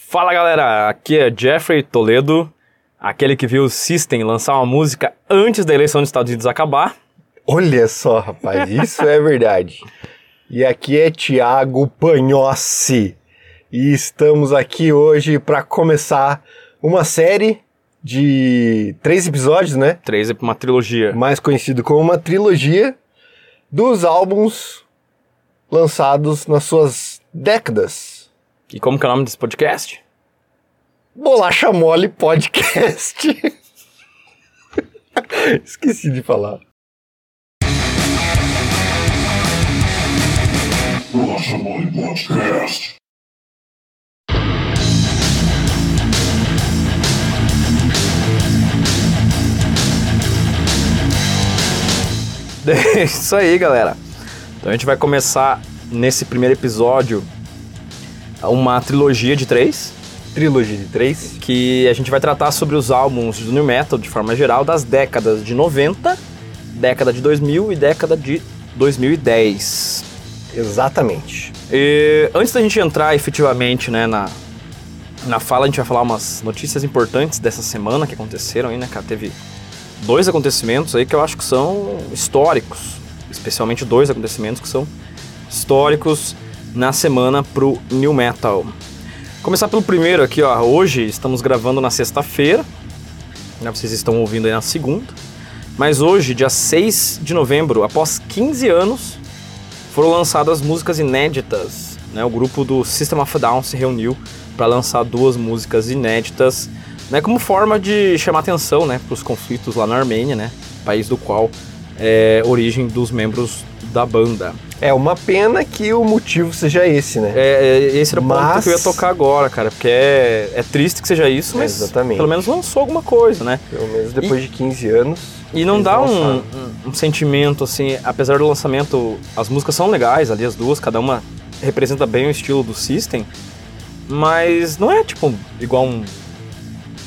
Fala galera, aqui é Jeffrey Toledo, aquele que viu o System lançar uma música antes da eleição dos Estados Unidos acabar. Olha só, rapaz, isso é verdade. E aqui é Tiago Panhossi. E estamos aqui hoje para começar uma série de três episódios, né? Três é uma trilogia. Mais conhecido como uma trilogia dos álbuns lançados nas suas décadas. E como que é o nome desse podcast? Bolacha Mole Podcast. Esqueci de falar. Bolacha Mole Podcast. É isso aí, galera. Então a gente vai começar nesse primeiro episódio uma trilogia de três, Trilogia de três. que a gente vai tratar sobre os álbuns do New Metal de forma geral das décadas de 90, década de 2000 e década de 2010. Exatamente. E antes da gente entrar efetivamente né, na, na fala, a gente vai falar umas notícias importantes dessa semana que aconteceram aí, né, cara? Teve dois acontecimentos aí que eu acho que são históricos, especialmente dois acontecimentos que são históricos na semana pro New Metal. Começar pelo primeiro aqui, ó. Hoje estamos gravando na sexta-feira, né? Vocês estão ouvindo aí na segunda. Mas hoje, dia 6 de novembro, após 15 anos, foram lançadas músicas inéditas. Né? O grupo do System of Down se reuniu para lançar duas músicas inéditas, né? como forma de chamar atenção né? para os conflitos lá na Armênia, né? país do qual é origem dos membros da banda. É uma pena que o motivo seja esse, né? É, é, esse era o ponto Mas- que eu ia tocar agora, cara, porque é, é triste que seja isso, É, mas exatamente. pelo menos lançou alguma coisa, né? Pelo menos depois de 15 anos. E não dá um, um- sentimento assim, apesar do lançamento, as músicas são legais ali, as duas, cada uma representa bem o estilo do System, mas não é tipo igual um-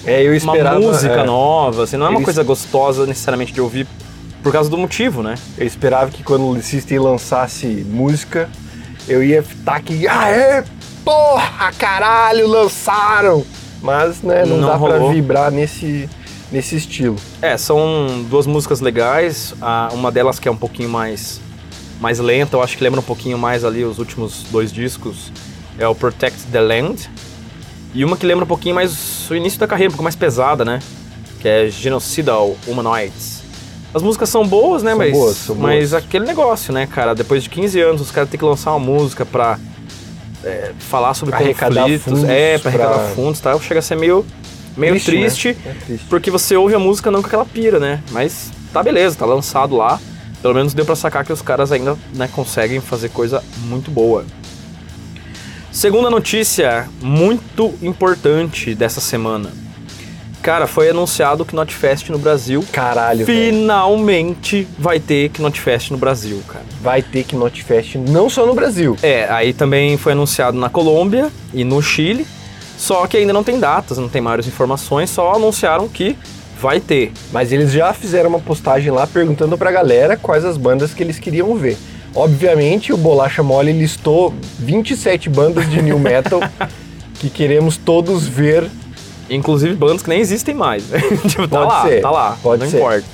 É, eu uma esperava. música é, nova, assim, não é uma Eles- coisa gostosa necessariamente de ouvir por causa do motivo, né? Eu esperava que quando o System lançasse música, eu ia estar aqui. Aê, porra, caralho, lançaram! Mas, né, não, Não dá pra rolou. vibrar nesse, nesse estilo. É, são duas músicas legais, a- uma delas que é um pouquinho mais, mais lenta, eu acho que lembra um pouquinho mais ali os últimos dois discos, é o Protect the Land, e uma que lembra um pouquinho mais o início da carreira, um pouco mais pesada, né, que é Genocidal Humanoids. As músicas são boas, né, São mas, boas, são mas boas. aquele negócio, né, cara, depois de 15 anos os caras têm que lançar uma música pra é, falar sobre Arrecadar conflitos, fundos é, pra arrecadar pra- fundos e tal, chega a ser meio, meio triste né? É triste. porque você ouve a música não com aquela pira, né? Mas tá beleza, tá lançado lá. Pelo menos deu pra sacar que os caras ainda né, conseguem fazer coisa muito boa. Segunda notícia muito importante dessa semana. Cara, foi anunciado que Notfest no Brasil Caralho, velho. finalmente vai ter Knotfest no Brasil, cara. vai ter que Notfest não só no Brasil. É, aí também foi anunciado na Colômbia e no Chile, só que ainda não tem datas, não tem maiores informações, só anunciaram que vai ter. Mas eles já fizeram uma postagem lá perguntando pra galera quais as bandas que eles queriam ver. Obviamente, o Bolacha Mole listou 27 bandas de new metal que queremos todos ver. Inclusive bandas que nem existem mais. tipo, tá Pode lá, ser, tá lá. pode não ser. importa.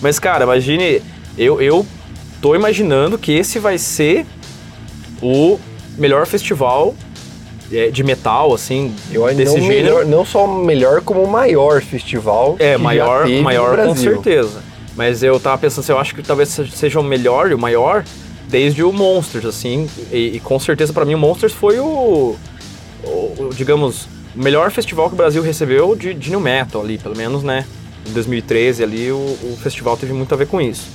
Mas, cara, imagine. Eu, eu tô imaginando que esse vai ser o melhor festival é, de metal, assim, Eu desse não, gênero. melhor, não só o melhor, como o maior festival. É, maior, maior com certeza. Mas eu tava pensando assim, eu acho que talvez se- seja o melhor e o maior desde o Monsters, assim. E, e com certeza pra mim o Monsters foi o, o- o, digamos, o melhor festival que o Brasil recebeu de, de New Metal ali, pelo menos, né? Em 2013 ali o, o festival teve muito a ver com isso.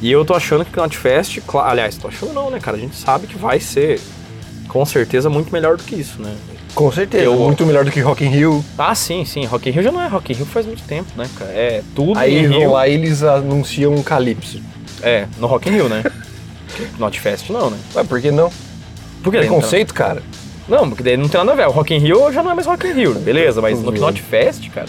E eu tô achando que o Knotfest, aliás, tô achando não, né, cara? A gente sabe que vai ser com certeza muito melhor do que isso, né? Com certeza, Eu- muito melhor do que Rock in Rio. Ah, sim, sim. Rock in Rio já não é Rock in Rio faz muito tempo, né, cara? É tudo Aí Rio. lá eles anunciam um Calypso. É, no Rock in Rio, né? Notfest não, né? Ué, por que não? Por que Preconceito, cara. Não, porque daí não tem nada a ver. O Rock in Rio já não é mais Rock in Rio, beleza? Mas no Uhum. Notfest, cara...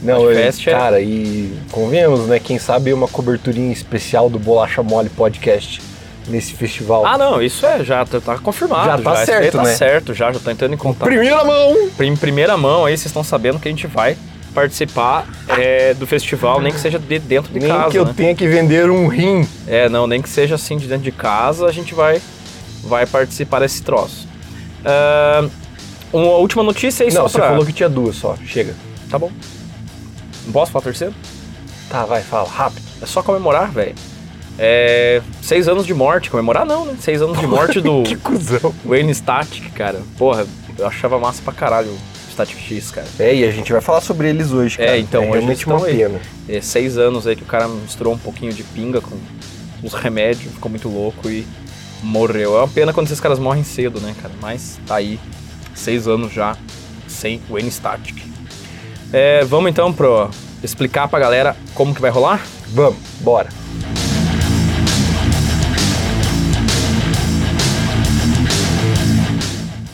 Não, Notfest eu, é- cara, e convenhamos, né? Quem sabe uma coberturinha especial do Bolacha Mole Podcast nesse festival? Ah, não, isso é, já tá, tá confirmado. Já tá Isso certo, daí tá né? certo, já, já tá entrando em contato. Primeira mão! Em primeira mão aí, vocês estão sabendo que a gente vai participar é, do festival, nem que seja de dentro de Nem casa, que eu né? tenha que vender um rim. É, não, nem que seja assim de dentro de casa, a gente vai, vai participar desse troço. Ah, uma última notícia aí Não, só você pra... falou que tinha duas só. Chega. Tá bom. Posso falar terceiro? Tá, vai, fala, rápido. É só comemorar, velho. É, seis anos de morte. Comemorar não, né? Seis anos de morte do Que cuzão. Wayne Static, cara. Porra, eu achava massa pra caralho o Static X, cara. É, e a gente vai falar sobre eles hoje, É, cara. então, é hoje realmente uma estão aí. pena. É, seis anos aí que o cara misturou um pouquinho de pinga com os remédios, ficou muito louco e morreu. É uma pena quando esses caras morrem cedo, né, cara? Mas tá aí, seis anos já sem Wayne Static. É, vamos então pro explicar pra galera como que vai rolar? Vamos, bora.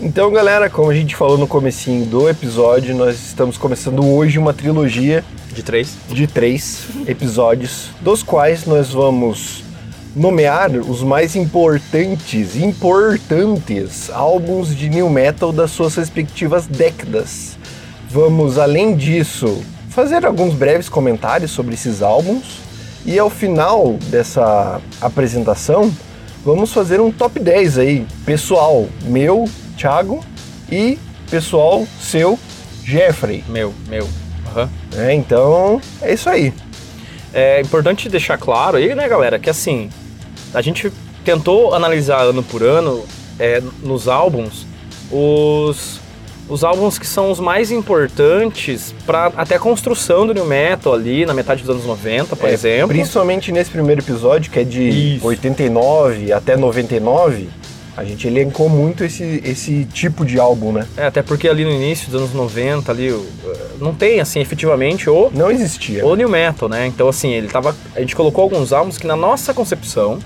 Então, galera, como a gente falou no comecinho do episódio, nós estamos começando hoje uma trilogia De três. de três episódios, dos quais nós vamos nomear os mais importantes, importantes álbuns de new metal das suas respectivas décadas. Vamos, além disso, fazer alguns breves comentários sobre esses álbuns e ao final dessa apresentação, vamos fazer um top 10 aí, pessoal meu, Thiago, e pessoal seu, Jeffrey. Meu, meu. Aham. É, então, é isso aí. É importante deixar claro aí, né, galera, que assim, a gente tentou analisar ano por ano é, nos álbuns os, os álbuns que são os mais importantes para até a construção do New Metal ali na metade dos anos 90, por É, exemplo. Principalmente nesse primeiro episódio, que é de Isso. 89 até 99, a gente elencou muito esse, esse tipo de álbum, né? É, até porque ali no início dos anos 90, ali, o- não tem, assim, efetivamente o, Não existia. o New Metal, né? Então, assim, ele tava. A gente colocou alguns álbuns que, na nossa concepção,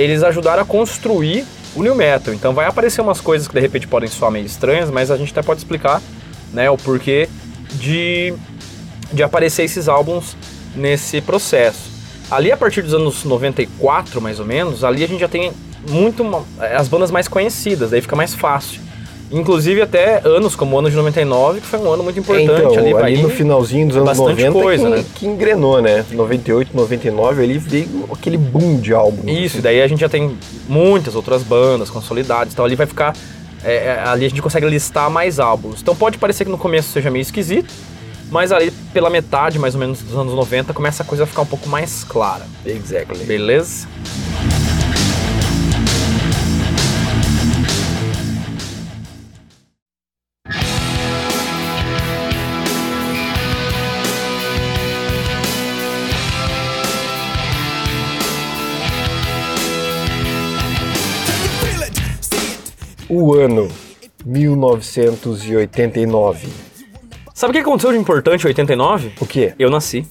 eles ajudaram a construir o New Metal. Então, vai aparecer umas coisas que de repente podem soar meio estranhas, mas a gente até pode explicar, né, o porquê de, de aparecer esses álbuns nesse processo. Ali, a partir dos anos 94, mais ou menos, ali a gente já tem muito ma- as bandas mais conhecidas, daí fica mais fácil. Inclusive até anos como o ano de 99, que foi um ano muito É, importante então, ali, ali, pra no ir- finalzinho dos anos bastante 90 coisa, que, né? que engrenou, né? 98, 99, ali veio aquele boom de álbum. Isso, e daí a gente já tem muitas outras bandas consolidadas, então ali vai ficar. é, é, ali a gente consegue listar mais álbuns. Então pode parecer que no começo seja meio esquisito, mas ali pela metade, mais ou menos, dos anos 90, começa a coisa a ficar um pouco mais clara. Exactly. Beleza? O ano 1989. Sabe o que aconteceu de importante em 89? O quê? Eu nasci.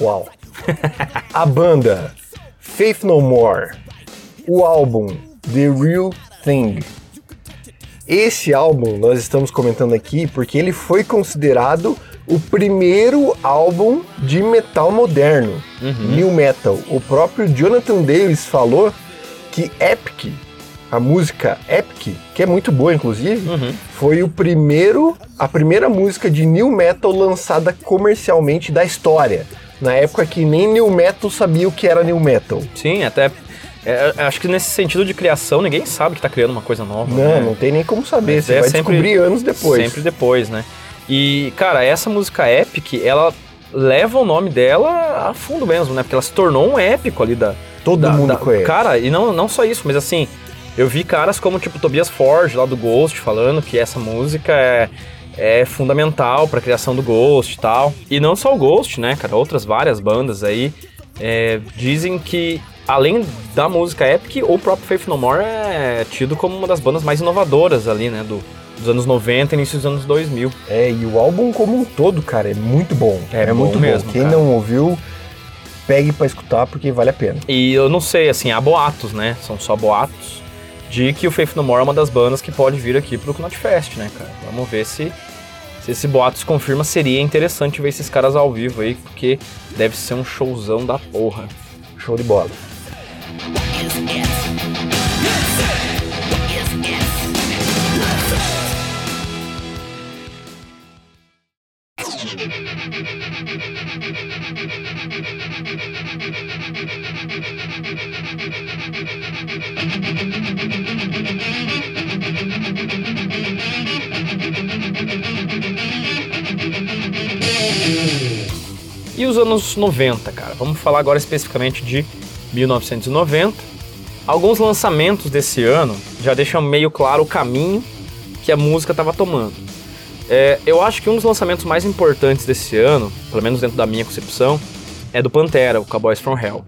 Uau. A banda Faith No More. O álbum The Real Thing. Esse álbum nós estamos comentando aqui porque ele foi considerado o primeiro álbum de metal moderno, new metal. O próprio Jonathan Davis falou que Epic, a música Epic, que é muito boa inclusive, foi o primeiro, a primeira música de new metal lançada comercialmente da história. Na época que nem new metal sabia o que era new metal. Sim, até. é, acho que nesse sentido de criação, ninguém sabe que tá criando uma coisa nova. Não, né? não tem nem como saber, Mas você é vai sempre- descobrir anos depois. Sempre depois, né? E, cara, essa música Epic, ela leva o nome dela a fundo mesmo, né? Porque ela se tornou um épico ali da. Todo da- mundo da- conhece. Cara, e não, não só isso, mas assim, eu vi caras como, tipo, Tobias Forge, lá do Ghost, falando que essa música é, é fundamental pra criação do Ghost e tal. E não só o Ghost, né, cara? Outras várias bandas aí é, dizem que, além da música Epic, o próprio Faith No More é tido como uma das bandas mais inovadoras ali, né? Do, dos anos 90 e início dos anos 2000. É, e o álbum como um todo, cara, é muito bom. É bom muito mesmo, bom. Quem cara. não ouviu, pegue pra escutar porque vale a pena. E eu não sei, assim, há boatos, né? São só boatos de que o Faith No More é uma das bandas que pode vir aqui pro Knot Fest, né, cara? Vamos ver se, se esse boato se confirma. Seria interessante ver esses caras ao vivo aí, porque deve ser um showzão da porra. Show de bola. 1990, cara. Vamos falar agora especificamente de 1990. Alguns lançamentos desse ano já deixam meio claro o caminho que a música estava tomando. É, eu acho que um dos lançamentos mais importantes desse ano, pelo menos dentro da minha concepção, é do Pantera, o Cowboys from Hell.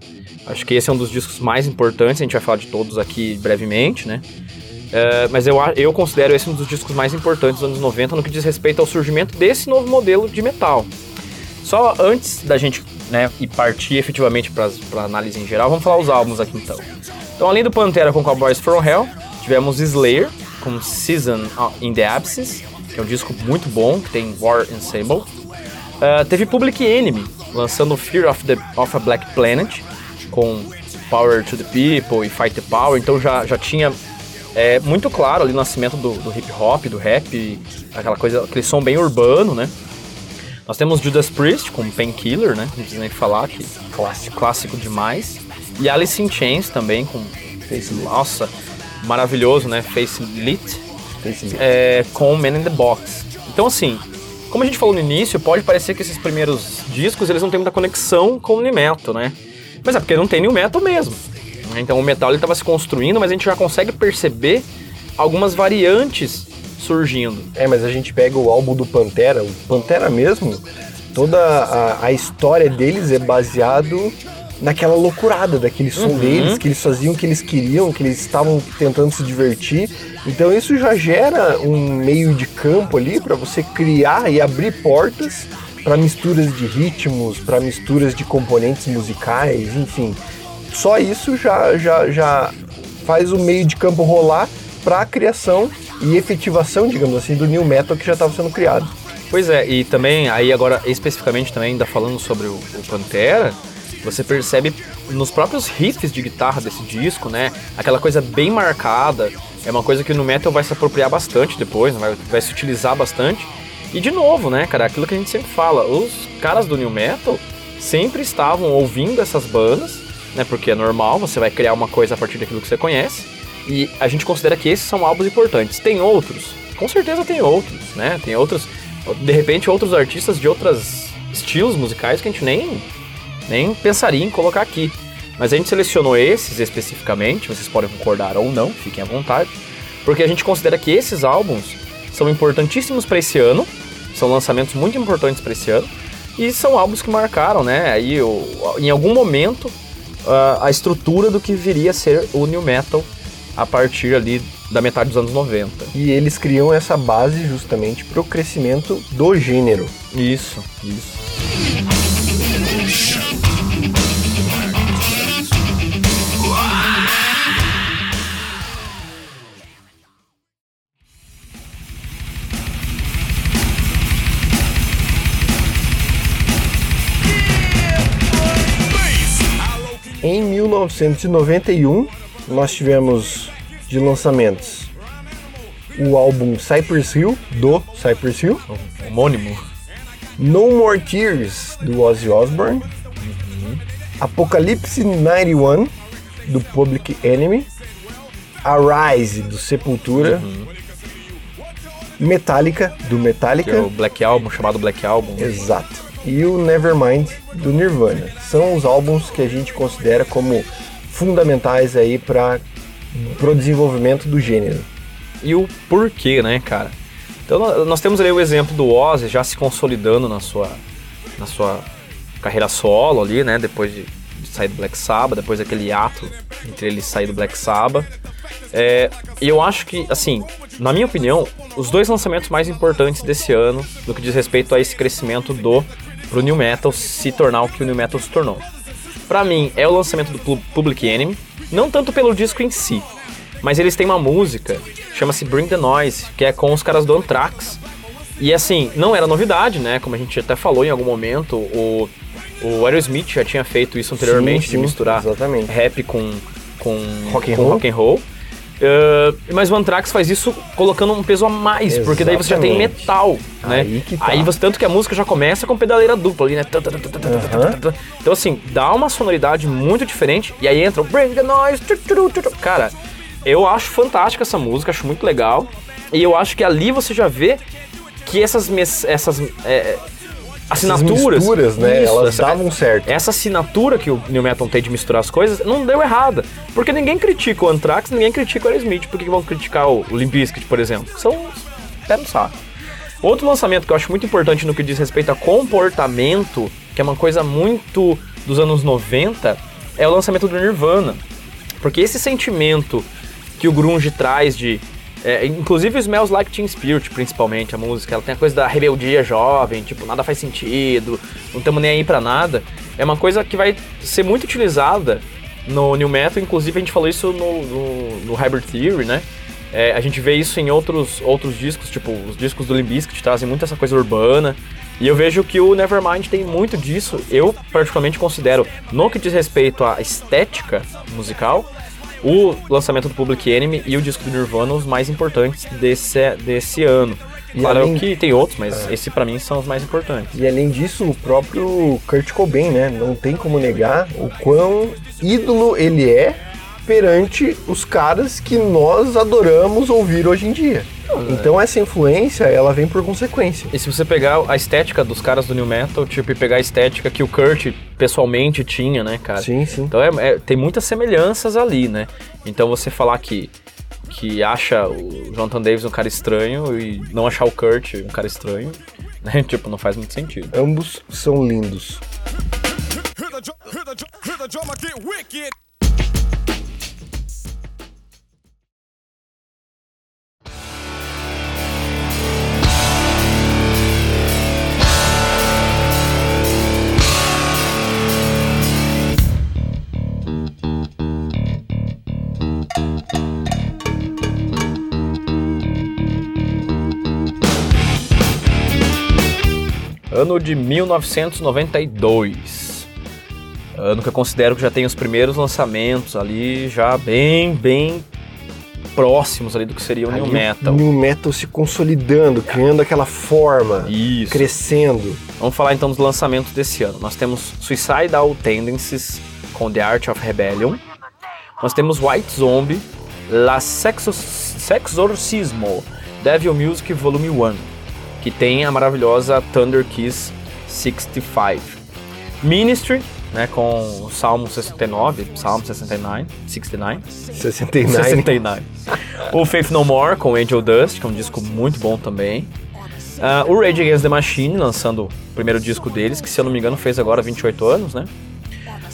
Acho que esse é um dos discos mais importantes, a gente vai falar de todos aqui brevemente, né? É, mas eu, eu considero esse um dos discos mais importantes dos anos 90 no que diz respeito ao surgimento desse novo modelo de metal. Só antes da gente né, ir partir efetivamente para análise em geral, vamos falar os álbuns aqui então. Então, além do Pantera com Cowboys from Hell, tivemos Slayer com Season in the Absence, que é um disco muito bom, que tem War Ensemble. Uh, teve Public Enemy lançando Fear of, the, of a Black Planet com Power to the People e Fight the Power, então já, já tinha é, muito claro ali o nascimento do, do hip hop, do rap, aquela coisa, aquele som bem urbano, né? Nós temos Judas Priest com Painkiller, né? Não precisa nem falar que clássico, clássico demais. E Alice in Chains também com Face Nossa, maravilhoso, né? Face Lit é, com Man in the Box. Então assim, como a gente falou no início, pode parecer que esses primeiros discos eles não têm muita conexão com o New Metal, né? Mas é porque não tem New Metal mesmo. Então o metal ele estava se construindo, mas a gente já consegue perceber algumas variantes surgindo. É, mas a gente pega o álbum do Pantera, o Pantera mesmo, toda a, a história deles é baseado naquela loucurada daquele som Uhum. deles, que eles faziam o que eles queriam, que eles estavam tentando se divertir. Então isso já gera um meio de campo ali para você criar e abrir portas para misturas de ritmos, para misturas de componentes musicais, enfim. Só isso já, já, já faz o meio de campo rolar para a criação e efetivação, digamos assim, do new metal que já estava sendo criado. Pois é, e também, aí agora especificamente também ainda falando sobre o, o Pantera, você percebe nos próprios riffs de guitarra desse disco, né? Aquela coisa bem marcada, é uma coisa que no metal vai se apropriar bastante depois, vai, vai se utilizar bastante. E de novo, né, cara, aquilo que a gente sempre fala, os caras do new metal sempre estavam ouvindo essas bandas, né? Porque é normal, você vai criar uma coisa a partir daquilo que você conhece. E a gente considera que esses são álbuns importantes. Tem outros? Com certeza tem outros, né? Tem outros, de repente, outros artistas de outros estilos musicais que a gente nem, nem pensaria em colocar aqui. Mas a gente selecionou esses especificamente, vocês podem concordar ou não, fiquem à vontade, porque a gente considera que esses álbuns são importantíssimos para esse ano, são lançamentos muito importantes para esse ano, e são álbuns que marcaram, né, aí em algum momento ah, a estrutura do que viria a ser o new metal a partir ali da metade dos anos 90. E eles criam essa base justamente para o crescimento do gênero. Isso, isso. Em 1991, nós tivemos de lançamentos o álbum Cypress Hill, do Cypress Hill, Homônimo. No More Tears, do Ozzy Osbourne, Apocalypse 91, do Public Enemy, Arise, do Sepultura, Metallica, do Que Metallica, é o Black Album, chamado Black Album. Exato. E o Nevermind do Nirvana. São os álbuns que a gente considera como fundamentais aí para o desenvolvimento do gênero. E o porquê, né, cara? Então nó- nós temos ali o exemplo do Ozzy já se consolidando na sua, na sua carreira solo ali, né? Depois de, de sair do Black Sabbath, depois daquele ato entre ele sair do Black Sabbath. É, eu acho que, assim, na minha opinião, os dois lançamentos mais importantes desse ano, no que diz respeito a esse crescimento do pro New Metal se tornar o que o New Metal se tornou. Pra mim, é o lançamento do Pu- Public Enemy, não tanto pelo disco em si, mas eles têm uma música, chama-se Bring the Noise, que é com os caras do Anthrax. E assim, não era novidade, né? Como a gente até falou em algum momento, o, o Aerosmith já tinha feito isso anteriormente, Sim, sim, de misturar exatamente. rap com, com Rock and com roll. rock and roll. Uh, mas o Anthrax faz isso colocando um peso a mais, porque daí você já tem Exatamente. metal, né? Aí tá. Aí você, tanto que a música já começa com pedaleira dupla ali, né? Então assim, dá uma sonoridade muito diferente, e aí entra o Bring the Noise, cara, eu acho fantástica essa música, acho muito legal, e eu acho que ali você já vê que essas, mes- essas é, assinaturas, misturas, né, Isso, elas essa- davam certo. essa assinatura que o New Metal tem de misturar as coisas não deu errada. Porque ninguém critica o Anthrax, ninguém critica o Aerosmith. Por que vão criticar o, o Limp Bizkit, por exemplo? São pé no saco. Outro lançamento que eu acho muito importante no que diz respeito a comportamento, que é uma coisa muito dos anos 90, é o lançamento do Nirvana. Porque esse sentimento que o grunge traz de... é, inclusive Smells Like Teen Spirit, principalmente, a música, ela tem a coisa da rebeldia jovem, tipo, nada faz sentido, não estamos nem aí pra nada. É uma coisa que vai ser muito utilizada no New Metal, inclusive a gente falou isso no, no, no Hybrid Theory, né? É, a gente vê isso em outros, outros discos, tipo, os discos do Limp Bizkit trazem muito essa coisa urbana. E eu vejo que o Nevermind tem muito disso. Eu, particularmente, considero, no que diz respeito à estética musical, o lançamento do Public Enemy e o disco do Nirvana os mais importantes desse, desse ano. E Claro além- que tem outros, mas esse pra mim são os mais importantes. E além disso, o próprio Kurt Cobain, né? Não tem como negar o quão ídolo ele é perante os caras que nós adoramos ouvir hoje em dia. Então essa influência, ela vem por consequência. E se você pegar a estética dos caras do New Metal, tipo, e pegar a estética que o Kurt pessoalmente tinha, né, cara? Sim, sim. Então é, é- tem muitas semelhanças ali, né? Então você falar que, que acha o Jonathan Davis um cara estranho e não achar o Kurt um cara estranho, né? Tipo, não faz muito sentido. Ambos são lindos. Hear Ano de 1992. Ano que eu considero que já tem os primeiros lançamentos ali, já bem, bem próximos ali do que seria o New Metal. O New Metal se consolidando, criando aquela forma, Isso. crescendo. Vamos falar então dos lançamentos desse ano. Nós temos Suicidal Tendencies com The Art of Rebellion. Nós temos White Zombie, La Sexo Sexorcismo, Devil Music Volume 1, que tem a maravilhosa Thunder Kiss 65. Ministry, né, com o Salmo 69, Salmo 69, 69, 69. 69. o Faith No More com Angel Dust, que é um disco muito bom também. Ah, o Rage Against the Machine, lançando o primeiro disco deles, que se eu não me engano fez agora 28 anos, né?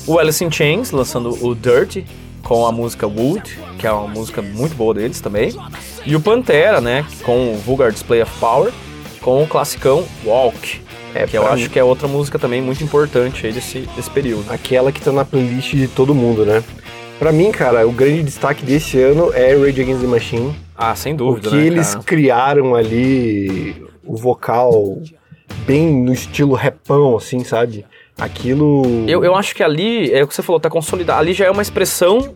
O Alice in Chains, lançando o Dirty, com a música Wood, que é uma música muito boa deles também. E o Pantera, né, com o Vulgar Display of Power, com o classicão Walk, É, que eu pra acho mim- que é outra música também muito importante aí desse, desse período. Aquela que tá na playlist de todo mundo, né? Pra mim, cara, o grande destaque desse ano é Rage Against the Machine. Ah, sem O dúvida, que né, eles cara? criaram ali, o vocal bem no estilo repão, assim, sabe? Aquilo. Eu, eu acho que ali, é o que você falou, tá consolidado. Ali já é uma expressão,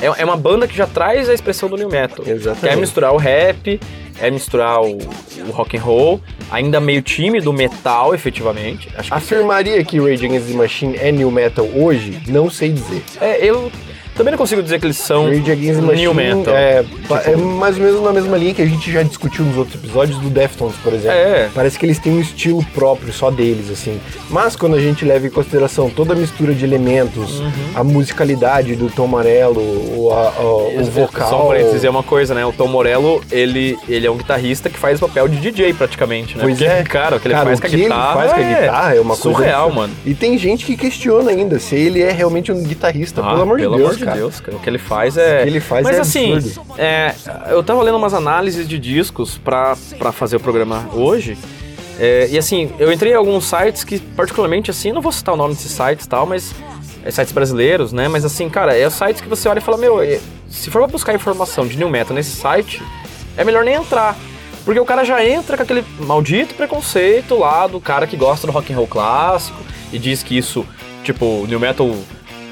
é, é uma banda que já traz a expressão do new metal. Exatamente. Que é misturar o rap, é misturar o, o rock and roll, ainda meio time do metal, efetivamente. Acho que Afirmaria que Rage Against the Machine é new metal hoje? Não sei dizer. é, eu também não consigo dizer que eles são new metal. É, pa- é mais ou menos na mesma linha que a gente já discutiu nos outros episódios do Deftones, por exemplo. É. Parece que eles têm um estilo próprio só deles, assim. Mas quando a gente leva em consideração toda a mistura de elementos, Uhum. a musicalidade do Tom Morello, o, a- a- o vocal... Só pra dizer uma coisa, né? O Tom Morello, ele, ele é um guitarrista que faz papel de DJ praticamente, né? Pois Porque, é. cara, o que ele Cara, faz com a guitarra. faz com a guitarra é uma coisa surreal, mano. E tem gente que questiona ainda se ele é realmente um guitarrista, Ah, pelo amor de Deus, cara. Deus, cara. O que ele faz é. O que ele faz Mas é assim, absurdo. é, eu tava lendo umas análises de discos pra, pra fazer o programa hoje. é, e assim, eu entrei em alguns sites que, particularmente assim, não vou citar o nome desses sites e tal, mas. É, sites brasileiros, né? Mas assim, cara, é sites que você olha e fala, meu, é, se for pra buscar informação de New Metal nesse site, é melhor nem entrar. Porque o cara já entra com aquele maldito preconceito lá do cara que gosta do rock and roll clássico e diz que isso, tipo, New Metal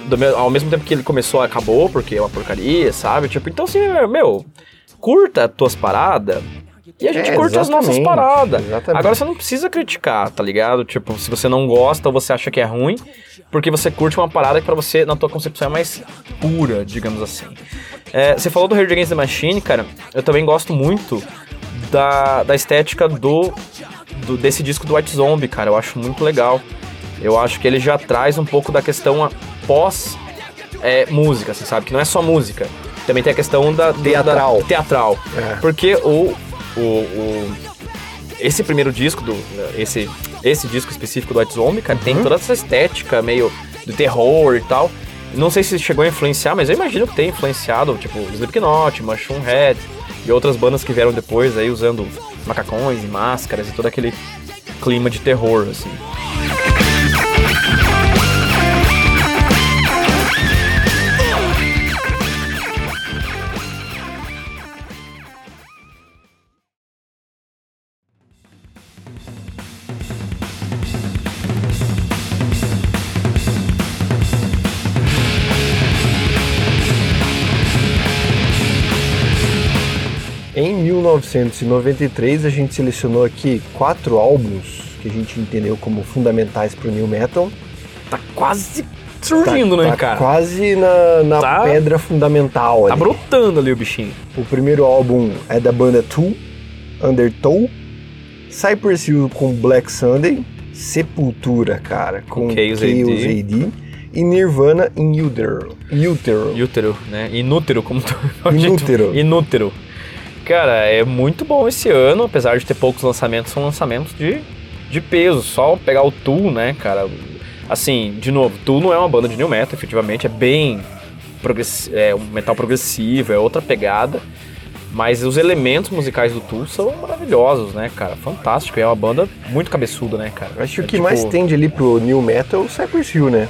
do ao mesmo tempo que ele começou, acabou, porque é uma porcaria, sabe? Tipo, então assim, meu, curta as tuas paradas e a gente É, curte as nossas paradas. exatamente. Agora você não precisa criticar, tá ligado? Tipo, se você não gosta ou você acha que é ruim, porque você curte uma parada que pra você, na tua concepção, é mais pura, digamos assim. É, você falou do Rage Against the Machine, cara, eu também gosto muito da, da estética do, do- desse disco do White Zombie, cara. Eu acho muito legal. Eu acho que ele já traz um pouco da questão pós é, música, assim, sabe? Que não é só música. Também tem a questão da Teatral. da- teatral. É. Porque o, o, o- esse primeiro disco do esse esse disco específico do White Zombie, cara, tem toda essa estética meio do terror e tal. Não sei se chegou a influenciar, mas eu imagino que tem influenciado, tipo, Slipknot, Mushroom Head e outras bandas que vieram depois aí usando macacões e máscaras e todo aquele clima de terror, assim. 1993 a gente selecionou aqui quatro álbuns que a gente entendeu como fundamentais pro new metal. Tá quase surgindo, tá, né, tá cara? quase na, na Tá- pedra fundamental Tá ali. brotando ali o bichinho. O primeiro álbum é da banda Tool, Undertow, Cypress Hill com Black Sunday, Sepultura, cara, com Chaos, AD. E Nirvana em Utero. Utero. Útero, né? Inútero, como tu... Inútero. Inútero. Cara, é muito bom esse ano, apesar de ter poucos lançamentos, são lançamentos de, de peso. Só pegar o Tool, né, cara? Assim, de novo, Tool não é uma banda de new metal, efetivamente, é bem é um metal progressivo, é outra pegada. Mas os elementos musicais do Tool são maravilhosos, né, cara? Fantástico. É uma banda muito cabeçuda, né, cara? Acho que É o que tipo- mais tende ali pro new metal é o Cypress Hill, né?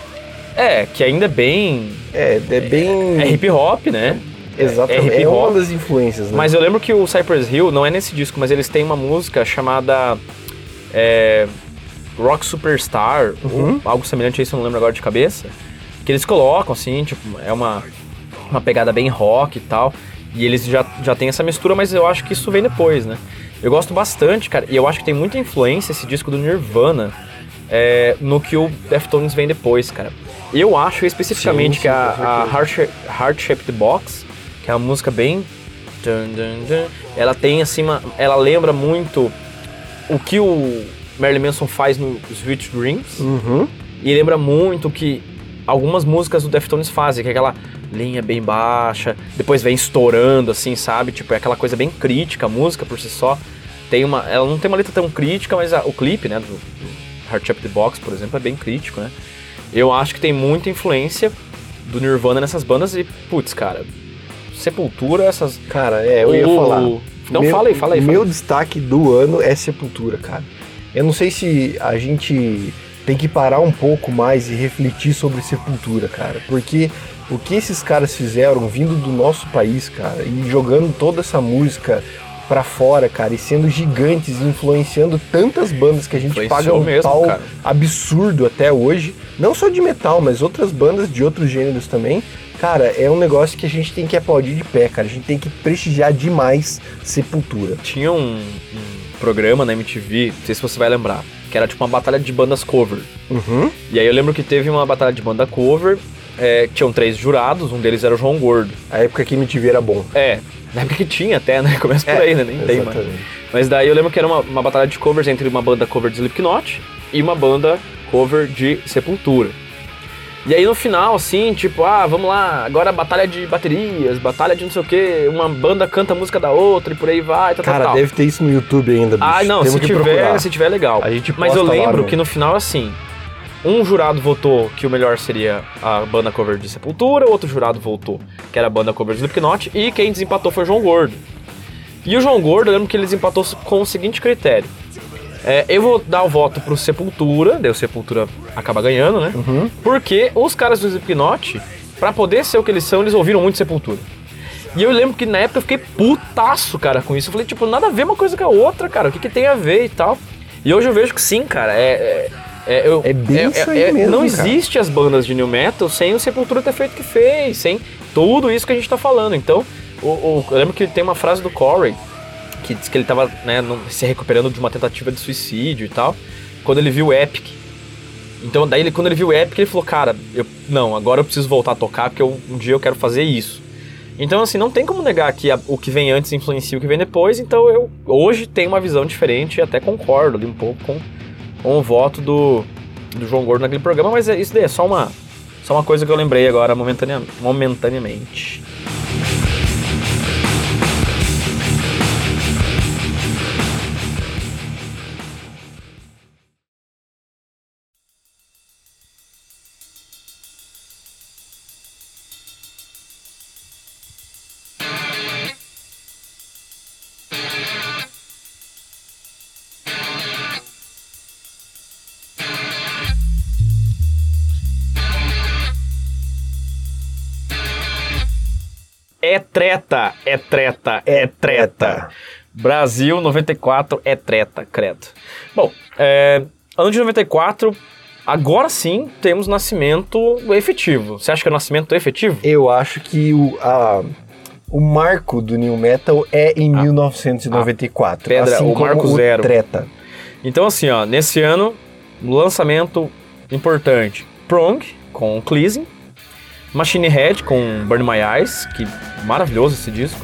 É, que ainda é bem. É, é bem... É hip hop, né? Exatamente, é é, uma das influências, né? Mas eu lembro que o Cypress Hill, não é nesse disco, mas eles têm uma música chamada é, Rock Superstar, Uhum. ou algo semelhante a isso, eu não lembro agora de cabeça. Que eles colocam, assim, tipo, é uma, uma pegada bem rock e tal. E eles já, já tem essa mistura, mas eu acho que isso vem depois, né? Eu gosto bastante, cara, e eu acho que tem muita influência esse disco do Nirvana é, no que o Deftones vem depois, cara. Eu acho especificamente Sim, que sim, a, com a. Heart, Sha- Heart Shaped Box, que é uma música bem. ela tem assim, uma, ela lembra muito o que o Marilyn Manson faz no Sweet Dreams. Uhum. E lembra muito o que algumas músicas do Deftones fazem, que é aquela linha bem baixa, depois vem estourando, assim, sabe? Tipo, é aquela coisa bem crítica, a música por si só. Tem uma, ela não tem uma letra tão crítica, mas a- o clipe, né, do, do Heart Shaped Box, por exemplo, é bem crítico, né? Eu acho que tem muita influência do Nirvana nessas bandas e, putz, cara, Sepultura, essas... Cara, é, eu ia O- falar. Não, Meu- fala aí, fala aí. fala Meu destaque do ano é Sepultura, cara. Eu não sei se a gente tem que parar um pouco mais e refletir sobre Sepultura, cara. Porque o que esses caras fizeram vindo do nosso país, cara, e jogando toda essa música pra fora, cara, e sendo gigantes, influenciando tantas bandas que a gente paga um mesmo, pau cara. absurdo até hoje. Não só de metal, mas outras bandas de outros gêneros também. Cara, é um negócio que a gente tem que aplaudir de pé, cara. A gente tem que prestigiar demais Sepultura. Tinha um, um programa na MTV, não sei se você vai lembrar, que era tipo uma batalha de bandas cover. Uhum. E aí eu lembro que teve uma batalha de banda cover, é, tinham três jurados, um deles era o João Gordo. A época que MTV era bom. É, na época que tinha até, né? Começa por aí, né? Nem tem mais. Mas daí eu lembro que era uma, uma batalha de covers entre uma banda cover de Slipknot e uma banda cover de Sepultura. E aí no final, assim, tipo, ah, vamos lá, agora batalha de baterias, batalha de não sei o quê, uma banda canta a música da outra e por aí vai, tal, tal, Cara, tal. deve ter isso no YouTube ainda, bicho. Ah, não, Temos se que tiver, procurar. se tiver, legal. A gente Mas eu lembro no- que no final, assim, um jurado votou que o melhor seria a banda cover de Sepultura, outro jurado votou que era a banda cover de Slipknot, e quem desempatou foi o João Gordo. E o João Gordo, eu lembro que ele desempatou com o seguinte critério. É, eu vou dar o voto pro Sepultura, daí o Sepultura acaba ganhando, né? Uhum. Porque os caras do Slipknot, pra poder ser o que eles são, eles ouviram muito Sepultura. E eu lembro que na época eu fiquei putaço, cara, com isso. Eu falei, tipo, nada a ver uma coisa com a outra, cara. O que, que tem a ver e tal. E hoje eu vejo que sim, cara. É, é, É, eu- É bem isso aí mesmo, Não cara. existe as bandas de new metal sem o Sepultura ter feito o que fez, sem tudo isso que a gente tá falando. Então, o, o- eu lembro que tem uma frase do Corey que diz que ele tava né, se recuperando de uma tentativa de suicídio e tal, quando ele viu o Epic. Então, daí ele, quando ele viu o Epic, ele falou, cara, eu, não, agora eu preciso voltar a tocar porque eu- um dia eu quero fazer isso. Então, assim, não tem como negar que a- o que vem antes influencia o que vem depois, então eu hoje tenho uma visão diferente e até concordo ali um pouco com, com o voto do, do João Gordo naquele programa, mas é- isso daí é só uma, só uma coisa que eu lembrei agora momentânea, momentaneamente. Treta, é treta, é, treta. Brasil 94 é treta, credo. Bom, é, ano de 94, agora sim temos nascimento efetivo. Você acha que é o nascimento efetivo? Eu acho que o, a- o marco do New Metal é em 1994. a pedra, assim o marco zero. Treta. Então, assim, ó, nesse ano, lançamento importante: Prong com Cleasing, Machine Head com Burn My Eyes, que maravilhoso esse disco,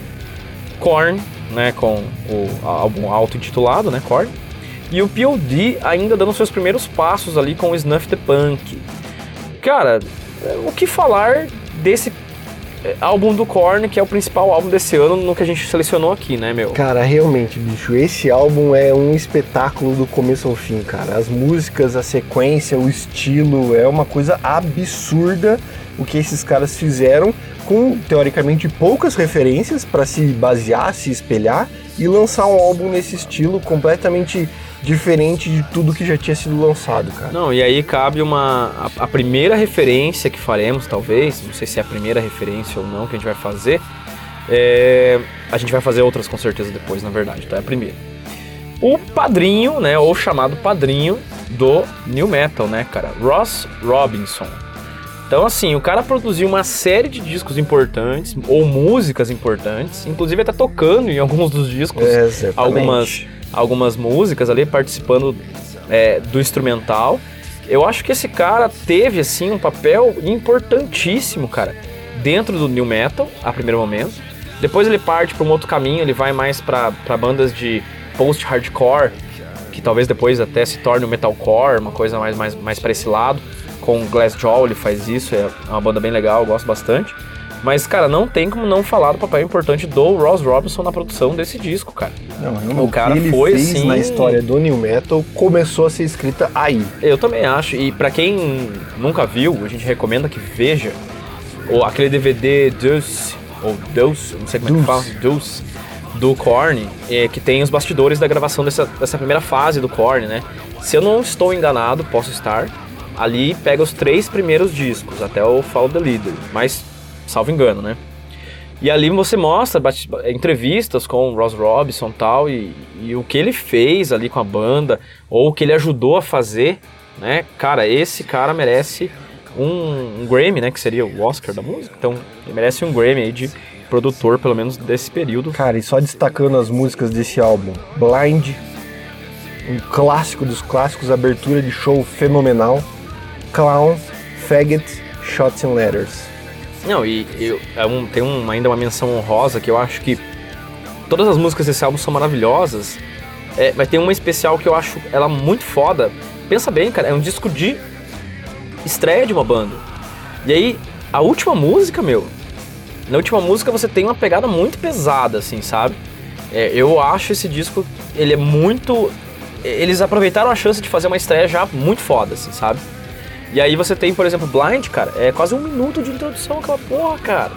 Korn, né, com o álbum auto-intitulado, né, Korn, e o POD ainda dando seus primeiros passos ali com o Snuff the Punk. Cara, é, o que falar desse álbum do Korn, que é o principal álbum desse ano no que a gente selecionou aqui, né, meu? Cara, realmente, bicho, esse álbum é um espetáculo do começo ao fim, cara. As músicas, a sequência, o estilo, é uma coisa absurda o que esses caras fizeram com, teoricamente, poucas referências para se basear, se espelhar e lançar um álbum nesse estilo completamente diferente de tudo que já tinha sido lançado, cara. Não, e aí cabe uma. A, a primeira referência que faremos, talvez, não sei se é a primeira referência ou não que a gente vai fazer. é, a gente vai fazer outras com certeza depois, na verdade, tá? É a primeira. O padrinho, né? Ou chamado padrinho do New Metal, né, cara? Ross Robinson. Então, assim, o cara produziu uma série de discos importantes, ou músicas importantes, inclusive até tocando em alguns dos discos É, algumas, algumas músicas ali, participando é, do instrumental. Eu acho que esse cara teve, assim, um papel importantíssimo, cara, dentro do new metal, a primeiro momento. Depois ele parte para um outro caminho, ele vai mais para bandas de post-hardcore, que talvez depois até se torne o metalcore, uma coisa mais, mais, mais para esse lado. Com Glassjaw ele faz isso, é uma banda bem legal, eu gosto bastante. Mas, cara, não tem como não falar do papel importante do Ross Robinson na produção desse disco, cara. Não, realmente, O cara ele foi, fez assim- na história do New Metal começou a ser escrita aí. Eu também acho, e pra quem nunca viu, a gente recomenda que veja ou aquele DVD Deuce, ou Deuce, não sei como é que fala, Deuce, do Korn, é, que tem os bastidores da gravação dessa, dessa primeira fase do Korn, né? Se eu não estou enganado, posso estar, ali pega os três primeiros discos, até o Follow the Leader, mas salvo engano, né? E ali você mostra entrevistas com o Ross Robinson tal, e, e o que ele fez ali com a banda, ou o que ele ajudou a fazer, né? Cara, esse cara merece um, um Grammy, né? Que seria o Oscar da música. Então, ele merece um Grammy aí de produtor, pelo menos desse período. Cara, e só destacando as músicas desse álbum: Blind, um clássico dos clássicos, abertura de show fenomenal. Clown, Faggot, Shots and Letters. Não, e eu, é um- tem um- ainda uma menção honrosa que eu acho que todas as músicas desse álbum são maravilhosas, é, mas tem uma especial que eu acho ela muito foda. Pensa bem, cara, é um disco de estreia de uma banda. E aí, a última música, meu, na última música você tem uma pegada muito pesada, assim, sabe? É, eu acho esse disco, ele é muito... Eles aproveitaram a chance de fazer uma estreia já muito foda, assim, sabe? E aí você tem, por exemplo, Blind, cara, é quase um minuto de introdução aquela porra, cara.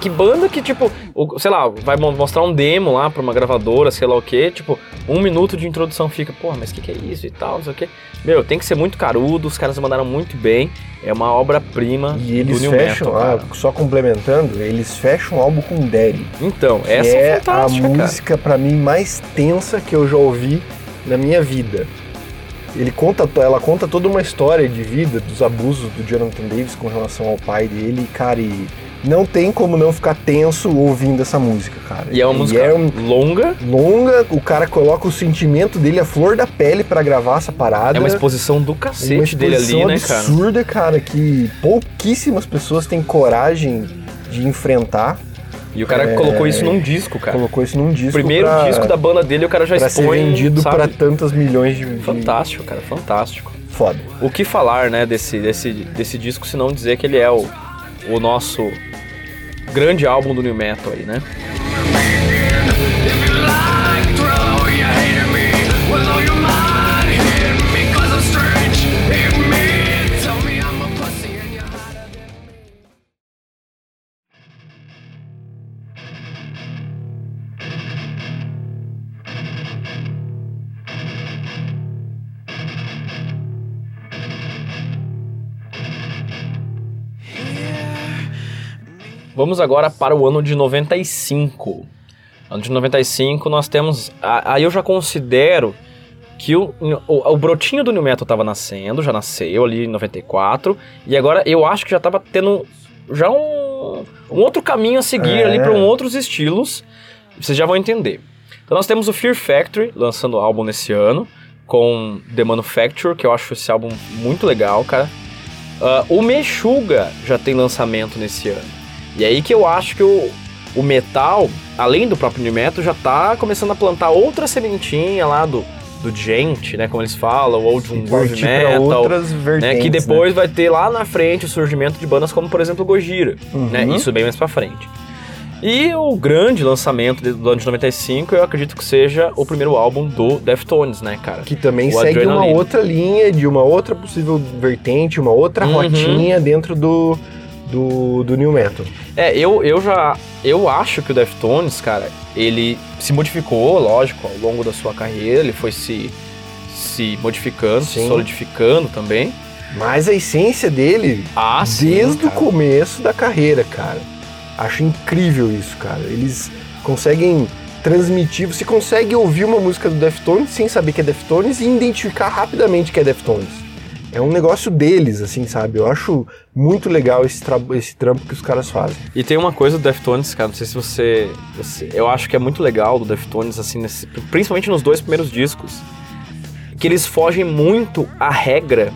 Que banda que, tipo, sei lá, vai mo- mostrar um demo lá pra uma gravadora, sei lá o que, tipo, um minuto de introdução fica, porra, mas o que, que é isso e tal, não sei o que. Meu, tem que ser muito carudo, os caras mandaram muito bem, é uma obra-prima E eles do New fecham, Metal, ah, só complementando, eles fecham o álbum com Daddy. Então, essa é, é a música pra mim mais tensa que eu já ouvi na minha vida. Ele conta, ela conta toda uma história de vida dos abusos do Jonathan Davis com relação ao pai dele, cara, e não tem como não ficar tenso ouvindo essa música, cara. E é uma música é um- longa, longa, o cara coloca o sentimento dele, a flor da pele pra gravar essa parada. é uma exposição do Uma cacete dele ali, exposição né, cara? absurda, cara, que pouquíssimas pessoas têm coragem de enfrentar. E o cara colocou isso num disco, cara. Colocou isso num disco. Primeiro pra, disco da banda dele, o cara já pra ser expõe, vendido sabe? pra tantas milhões de. de- Fantástico, cara, fantástico. Foda. O que falar, né, desse, desse, desse disco, se não dizer que ele é o, o nosso grande álbum do New Metal aí, né? Vamos agora para o ano de 95. Ano de 95 nós temos. Aí eu já considero que o, o, o brotinho do New Metal estava nascendo, já nasceu ali em 94. E agora eu acho que já estava tendo já um, um outro caminho a seguir É. ali para um outros estilos. Vocês já vão entender. Então nós temos o Fear Factory lançando o álbum nesse ano, com The Manufacture, que eu acho esse álbum muito legal, cara. Ah, o Meshuga já tem lançamento nesse ano. E é aí que eu acho que o, o metal, além do próprio New Metal, já tá começando a plantar outra sementinha lá do, do gente, né? Como eles falam, ou de um groove metal. outras vertentes. Né, que depois vai ter lá na frente o surgimento de bandas como, por exemplo, Gojira. Né, Uhum. isso bem mais pra frente. E o grande lançamento do ano de 95, eu acredito que seja o primeiro álbum do Deftones, né, cara? Que também O segue uma Adrenaline. outra linha, de uma outra possível vertente, uma outra Uhum. rotinha dentro do, do, do New Metal. É, eu, eu já. Eu acho que o Deftones, cara, ele se modificou, lógico, ao longo da sua carreira, ele foi se, se modificando, se Sim. solidificando também. Mas a essência dele, Ah, sim, desde o cara. começo da carreira, cara. Acho incrível isso, cara. Eles conseguem transmitir, você consegue ouvir uma música do Deftones sem saber que é Deftones e identificar rapidamente que é Deftones. É um negócio deles, assim, sabe? Eu acho muito legal esse, esse trampo que os caras fazem. E tem uma coisa do Deftones, cara, não sei se você, você- Eu acho que é muito legal do Deftones, assim, nesse- principalmente nos dois primeiros discos, que eles fogem muito à regra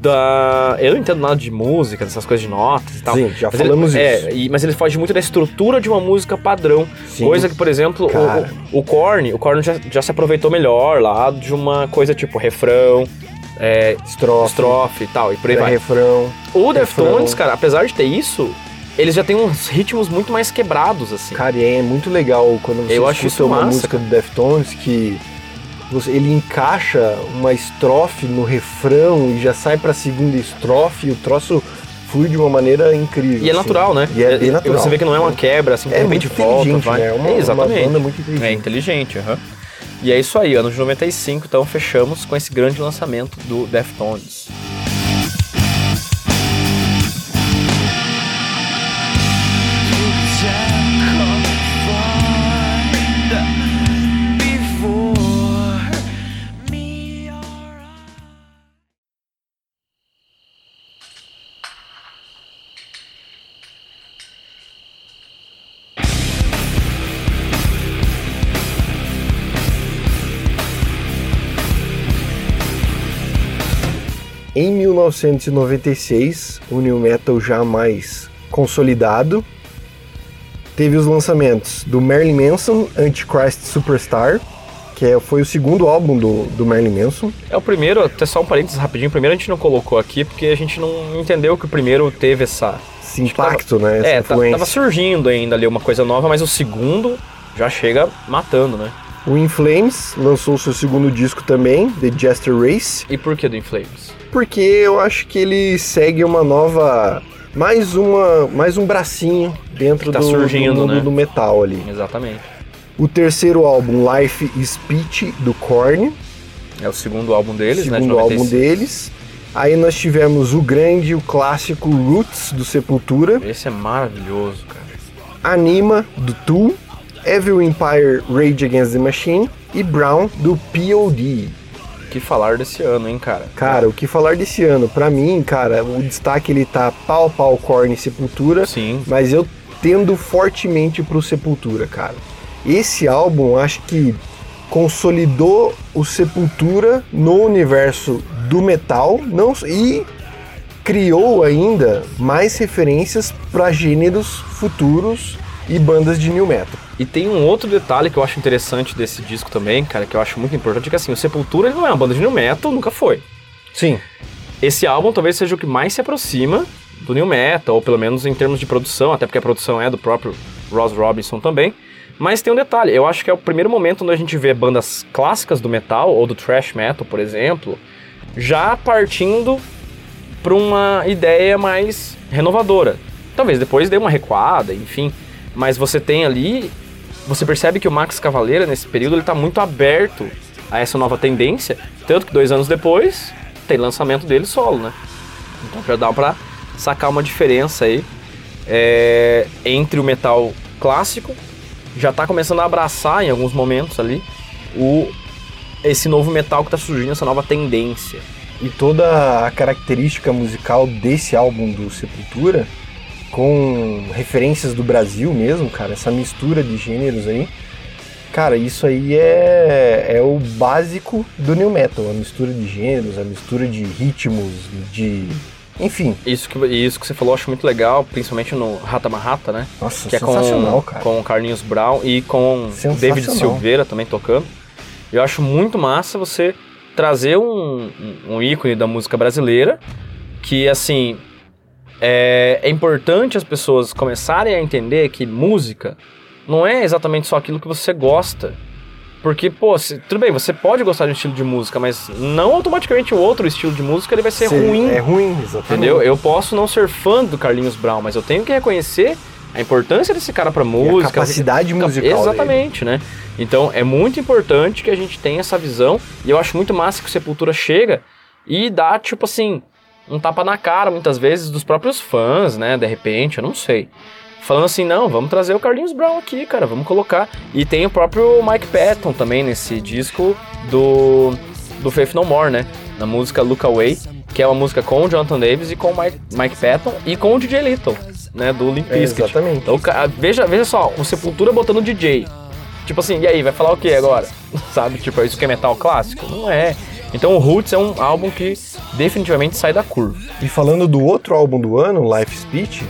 da. Eu não entendo nada de música, dessas coisas de notas e tal. Sim, já ele- falamos é, isso. e- mas ele foge muito da estrutura de uma música padrão. Sim. Coisa que, por exemplo, Cara. o, o, o Korn, o Korn já, já se aproveitou melhor lá de uma coisa tipo refrão, é, Estrofe, estrofe e tal, e por aí vai. refrão. O Deftones, cara, apesar de ter isso, eles já têm uns ritmos muito mais quebrados, assim. Cara, e é muito legal quando você Eu acho escuta isso uma massa, música do Deftones que você- ele encaixa uma estrofe no refrão e já sai pra segunda estrofe e o troço flui de uma maneira incrível. E é assim. natural, né? E é bem natural. você vê que não é uma quebra, assim, de É repente volta, inteligente, vai. né? É uma, É, exatamente. uma banda muito inteligente. É inteligente, aham. E é isso aí, ano de 95, então fechamos com esse grande lançamento do Deftones. Em 1996, o New Metal já mais consolidado, teve os lançamentos do Marilyn Manson, Antichrist Superstar, que é- foi o segundo álbum do, do Marilyn Manson. É o primeiro, até só um parênteses rapidinho, o primeiro a gente não colocou aqui porque a gente não entendeu que o primeiro teve essa... Esse impacto, né? Essa é, tá- influência. tava surgindo ainda ali uma coisa nova, mas o segundo já chega matando, né? O In Flames lançou seu segundo disco também, The Jester Race, E por que do Inflames? Porque eu acho que ele segue uma nova. Mais, uma, mais um bracinho dentro tá do, surgindo, do mundo né? do metal ali. Exatamente. O terceiro álbum, Life Speech, do Korn, É o segundo álbum deles, né? de segundo álbum 95. deles. Aí nós tivemos o grande, o clássico Roots, do Sepultura, Esse é maravilhoso, cara. Anima, do Tool, Evil Empire, Rage Against the Machine e Brown, do POD. Que falar desse ano, hein, cara? Cara, o que falar desse ano? Pra mim, cara, o destaque ele tá pau pau Korn e Sepultura, Sim. mas eu tendo fortemente pro Sepultura, cara. Esse álbum, acho que consolidou o Sepultura no universo do metal, não e criou ainda mais referências para gêneros futuros e bandas de new metal. E tem um outro detalhe que eu acho interessante desse disco também, cara, que eu acho muito importante, é que assim, o Sepultura não é uma banda de new metal, nunca foi. Sim. Esse álbum talvez seja o que mais se aproxima do new metal, ou pelo menos em termos de produção, até porque a produção é do próprio Ross Robinson também. Mas tem um detalhe, eu acho que é o primeiro momento onde a gente vê bandas clássicas do metal, ou do thrash metal, por exemplo, já partindo para uma ideia mais renovadora. Talvez depois dê uma recuada, enfim. Mas você tem ali, você percebe que o Max Cavaleira, nesse período, ele tá muito aberto a essa nova tendência. Tanto que dois anos depois, tem lançamento dele solo, né? Então já dá pra sacar uma diferença aí é, entre o metal clássico, já tá começando a abraçar em alguns momentos ali o esse novo metal que tá surgindo, essa nova tendência. E toda a característica musical desse álbum do Sepultura, com referências do Brasil mesmo, cara, essa mistura de gêneros aí. Cara, isso aí é, é o básico do new metal, a mistura de gêneros, a mistura de ritmos, de. Enfim. Isso que, isso que você falou, eu acho muito legal, principalmente no Rata Marrata, né? Nossa, que é sensacional, com, cara. com o Carlinhos Brown e com. David Silveira também tocando. Eu acho muito massa você trazer um- um ícone da música brasileira que, assim, é, é importante as pessoas começarem a entender que música não é exatamente só aquilo que você gosta. Porque, pô, se- tudo bem, você pode gostar de um estilo de música, mas não automaticamente o outro estilo de música ele vai ser Ser- ruim. É ruim, exatamente. Entendeu? Eu posso não ser fã do Carlinhos Brown, mas eu tenho que reconhecer a importância desse cara pra E a música. capacidade Cap- musical Exatamente, né? Então é muito importante que a gente tenha essa visão. E eu acho muito massa que o Sepultura chega e dá, tipo assim, um tapa na cara, muitas vezes, dos próprios fãs, né? De repente, eu não sei. Falando assim, não, vamos trazer o Carlinhos Brown aqui, cara, vamos colocar. E tem o próprio Mike Patton também nesse disco do, do Faith No More, né? Na música Look Away, que é uma música com o Jonathan Davis e com o Mike, Mike Patton e com o DJ Little, né? Do Limp É, Bizkit. exatamente. Então, veja, veja só, o Sepultura botando o DJ. Tipo assim, e aí, vai falar o que agora? Sabe? Tipo, é isso que é metal clássico? Não é. Então o Roots é um álbum que definitivamente sai da curva. E falando do outro álbum do ano, Life Speech,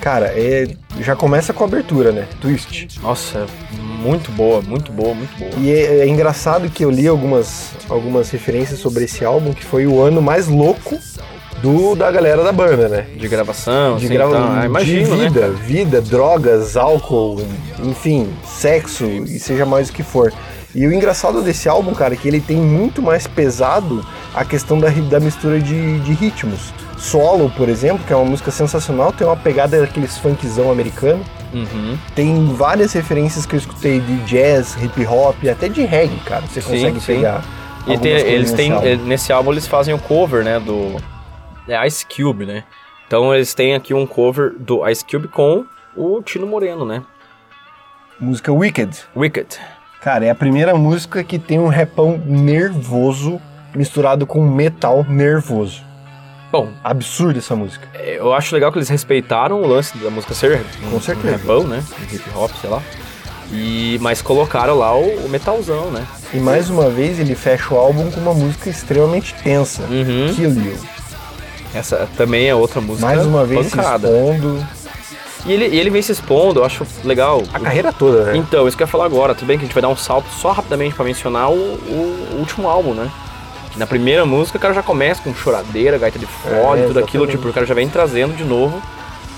cara, é, já começa com a abertura, né? Twist. Nossa, muito boa, muito boa, muito boa. E é, é engraçado que eu li algumas, algumas referências sobre esse álbum, que foi o ano mais louco do da galera da banda, né? De gravação, De, assim, grava- então, ah, de imagino, né? vida, vida, drogas, álcool, enfim, sexo e seja mais o que for. E o engraçado desse álbum, cara, é que ele tem muito mais pesado a questão da, da mistura de, de ritmos. Solo, por exemplo, que é uma música sensacional, tem uma pegada daqueles funkzão americano. Uhum. Tem várias referências que eu escutei de jazz, hip hop, até de reggae, cara. Você Sim, consegue sim. pegar. E tem- eles têm, álbum. eh, nesse álbum eles fazem o cover, né, do é Ice Cube, né? Então eles têm aqui um cover do Ice Cube com o Tino Moreno, né? Música Wicked. Wicked. Cara, é a primeira música que tem um repão nervoso misturado com metal nervoso. Bom, Absurda essa música. eu acho legal que eles respeitaram o lance da música ser um, Com certeza. um repão, né? Um hip hop, sei lá. E, mas colocaram lá o, o metalzão, né? E mais uma vez ele fecha o álbum com uma música extremamente tensa. Uhum. Kill You. Essa também é outra música Mais uma vez se pancada. expondo. E ele, ele vem se expondo, eu acho legal. A carreira toda, né? Então, isso que eu ia falar agora. Tudo bem que a gente vai dar um salto só rapidamente pra mencionar o, o último álbum, né? Na primeira música o cara já começa com choradeira, gaita de fole, É, tudo aquilo, tipo, o cara já vem trazendo de novo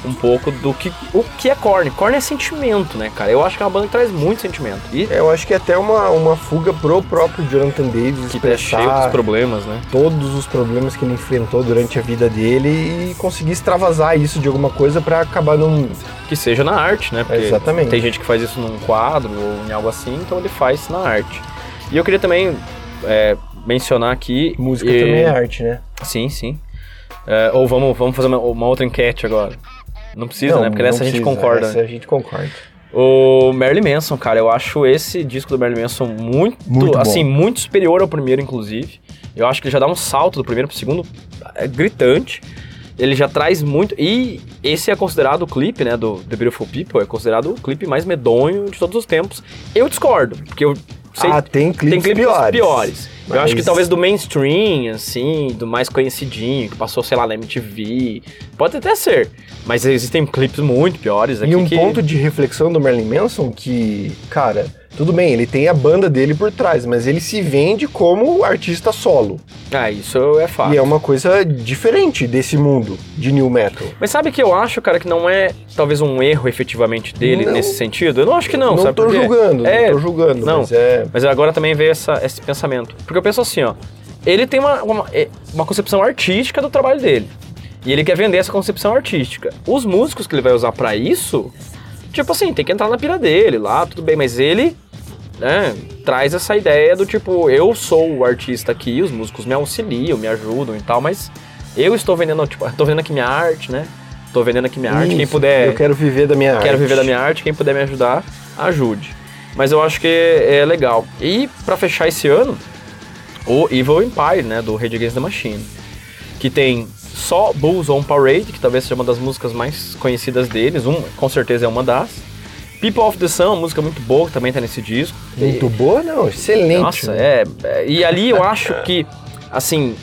um pouco do que o que é Korn. Korn é sentimento, né, cara? Eu acho que é uma banda que traz muito sentimento. E Eu acho que é até uma, uma fuga pro próprio Jonathan Davis que tá cheio dos problemas, né? todos os problemas que ele enfrentou durante a vida dele e conseguir extravasar isso de alguma coisa pra acabar num... Que seja na arte, né? Porque Exatamente. tem gente que faz isso num quadro ou em algo assim, então ele faz na arte. E eu queria também é, mencionar aqui. Música e- também é arte, né? Sim, sim. É, ou vamos, vamos fazer uma, uma outra enquete agora. Não precisa, Não, né? Porque nessa a gente precisa, concorda. Essa a gente concorda. O Marilyn Manson, cara, eu acho esse disco do Marilyn Manson muito, Muito assim, muito superior ao primeiro, inclusive. Eu acho que ele já dá um salto do primeiro pro segundo é, gritante. Ele já traz muito. E esse é considerado o clipe, né, do The Beautiful People, é considerado o clipe mais medonho de todos os tempos. Eu discordo, porque eu sei. ah, tem clipes, tem clipes piores. piores. Eu Mas- acho que talvez do mainstream, assim, do mais conhecidinho, que passou, sei lá, na MTV. Pode até ser. Mas existem clipes muito piores aqui E um que... ponto de reflexão do Marilyn Manson que, cara, tudo bem, ele tem a banda dele por trás, mas ele se vende como artista solo. Ah, isso é fato. E é uma coisa diferente desse mundo de new metal. Mas sabe que eu acho, cara, que não é talvez um erro efetivamente dele Não. nesse sentido? Eu não acho que não, não sabe tô por quê? julgando, É, não tô julgando, não. mas é... Mas agora também veio essa, esse pensamento. Porque eu penso assim, ó. Ele tem uma, uma, é, uma concepção artística do trabalho dele. E ele quer vender essa concepção artística. Os músicos que ele vai usar pra isso, tipo assim, tem que entrar na pira dele lá, tudo bem, mas ele né, traz essa ideia do tipo, eu sou o artista aqui, os músicos me auxiliam, me ajudam e tal, mas eu estou vendendo, tipo, tô vendendo aqui minha arte, né? Tô vendendo aqui minha arte, quem Isso, puder Eu quero viver da minha arte. quero viver da minha arte, quem puder me ajudar, ajude. Mas eu acho que é legal. E pra fechar esse ano, o Evil Empire, né, do Rage Against the Machine, que tem só Bulls on Parade, que talvez seja uma das músicas mais conhecidas deles, um, com certeza é uma das. People of the Sun, uma música muito boa, que também tá nesse disco. Muito boa, não, excelente. Nossa, né? é, é. E ali eu acho que, assim,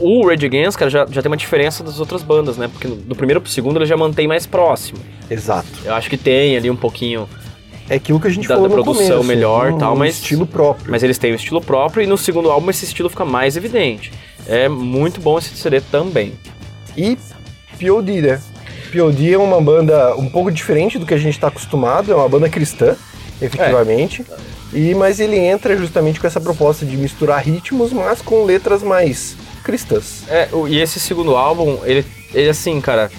o Rage Against, cara, já, já tem uma diferença das outras bandas, né? Porque do primeiro pro segundo ele já mantém mais próximo. Exato. Eu acho que tem ali um pouquinho É aquilo que a gente Da- falou da no produção começo, melhor e um tal, mas- estilo próprio. Mas eles têm o estilo próprio e no segundo álbum esse estilo fica mais evidente. É muito bom esse CD também. E POD, né? POD é uma banda um pouco diferente do que a gente está acostumado, é uma banda cristã, efetivamente. E, mas ele entra justamente com essa proposta de misturar ritmos, mas com letras mais cristãs. É, e esse segundo álbum, ele, ele assim, cara,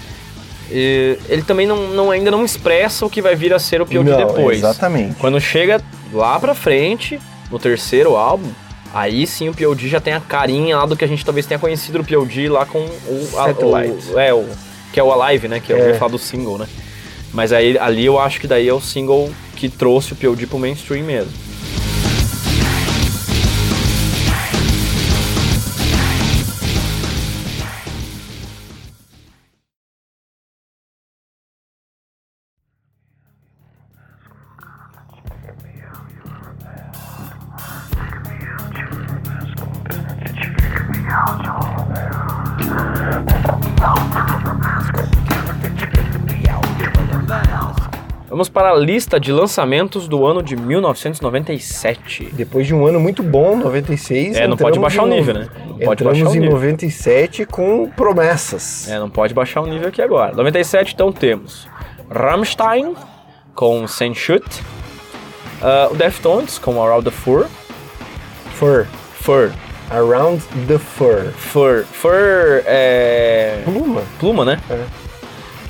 ele também não, não- ainda não expressa o que vai vir a ser o POD depois. Exatamente. Quando chega lá pra frente, no terceiro álbum, aí sim o POD já tem a carinha lá do que a gente talvez tenha conhecido do POD lá com o... a- o- é, o, que é o Alive, né? Que eu É. ia falar do single, né? Mas aí, ali eu acho que daí é o single que trouxe o POD pro mainstream mesmo. Vamos para a lista de lançamentos do ano de 1997. Depois de um ano muito bom, 96. É, não pode baixar o em no- nível, né? Não pode entramos baixar o em nível. 97 com promessas. É, não pode baixar o nível aqui agora. 97, então temos Rammstein com Senshoot, uh, o Deftones com Around the Fur, Fur. Fur, Around the Fur. Fur, Fur é... Pluma. pluma, né? É.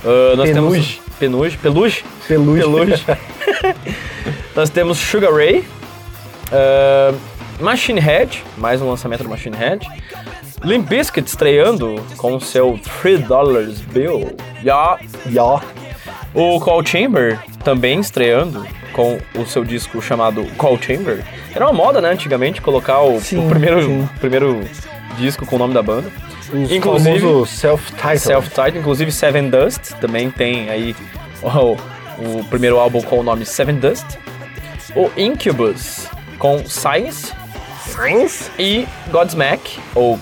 Uh, nós Penuge. temos... Penuge. Peluche? Peluche. Peluche. nós temos Sugar Ray, uh, Machine Head, mais um lançamento do Machine Head, Limp Bizkit estreando com seu 3 Dollars Bill. Yeah. Ya. O Call Chamber também estreando com o seu disco chamado Call Chamber. Era uma moda, né, antigamente, colocar o, Sim, o primeiro, sim. primeiro disco com o nome da banda. Os Inclusive- self-titled. Self-titled, inclusive Seven Dust também tem aí o, o primeiro álbum com o nome Seven Dust. O Incubus com Science Science. e Godsmack, ou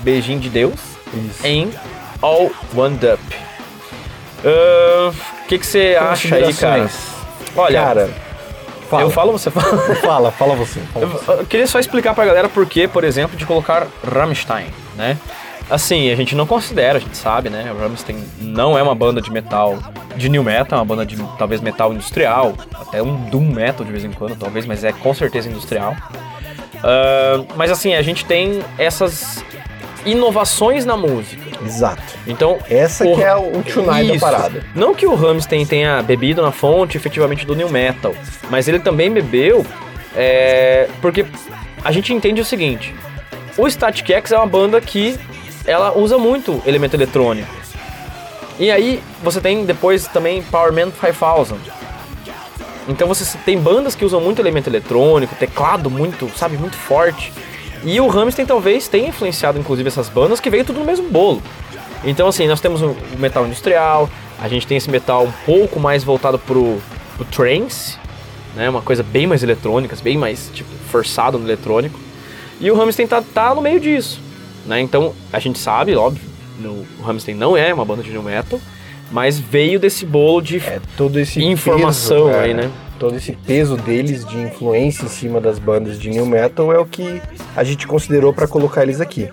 Beijinho de Deus, Isso. em All One Up. O que que você acha aí, cara? Olha, Cara, fala. eu falo, você fala. Fala, fala você. fala Eu, você. eu queria só explicar pra galera por que, por exemplo, de colocar Rammstein, né? Assim, a gente não considera, a gente sabe, né? O Rammstein não é uma banda de metal, de new metal, é uma banda de talvez metal industrial, até um doom metal de vez em quando, talvez, mas é com certeza industrial. Ah, mas assim, a gente tem essas inovações na música. Exato. Então, Essa o- que é o tonight da parada. Não que o Rammstein tenha bebido na fonte efetivamente do new metal, mas ele também bebeu é, porque a gente entende o seguinte: o Static X é uma banda que ela usa muito elemento eletrônico. E aí você tem depois também Power Man 5000, Então você tem bandas que usam muito elemento eletrônico, teclado muito, sabe, muito forte. E o Rammstein talvez tenha influenciado inclusive essas bandas que veio tudo no mesmo bolo. Então assim, nós temos o metal industrial, a gente tem esse metal um pouco mais voltado pro, pro trance, né, uma coisa bem mais eletrônica, bem mais tipo forçado no eletrônico. E o Rammstein tá, tá no meio disso, né? Então a gente sabe, óbvio, no, o Rammstein não é uma banda de new metal, mas veio desse bolo de É todo esse Informação peso, aí, é, né? Todo esse peso deles de influência em cima das bandas de new metal é o que a gente considerou para colocar eles aqui.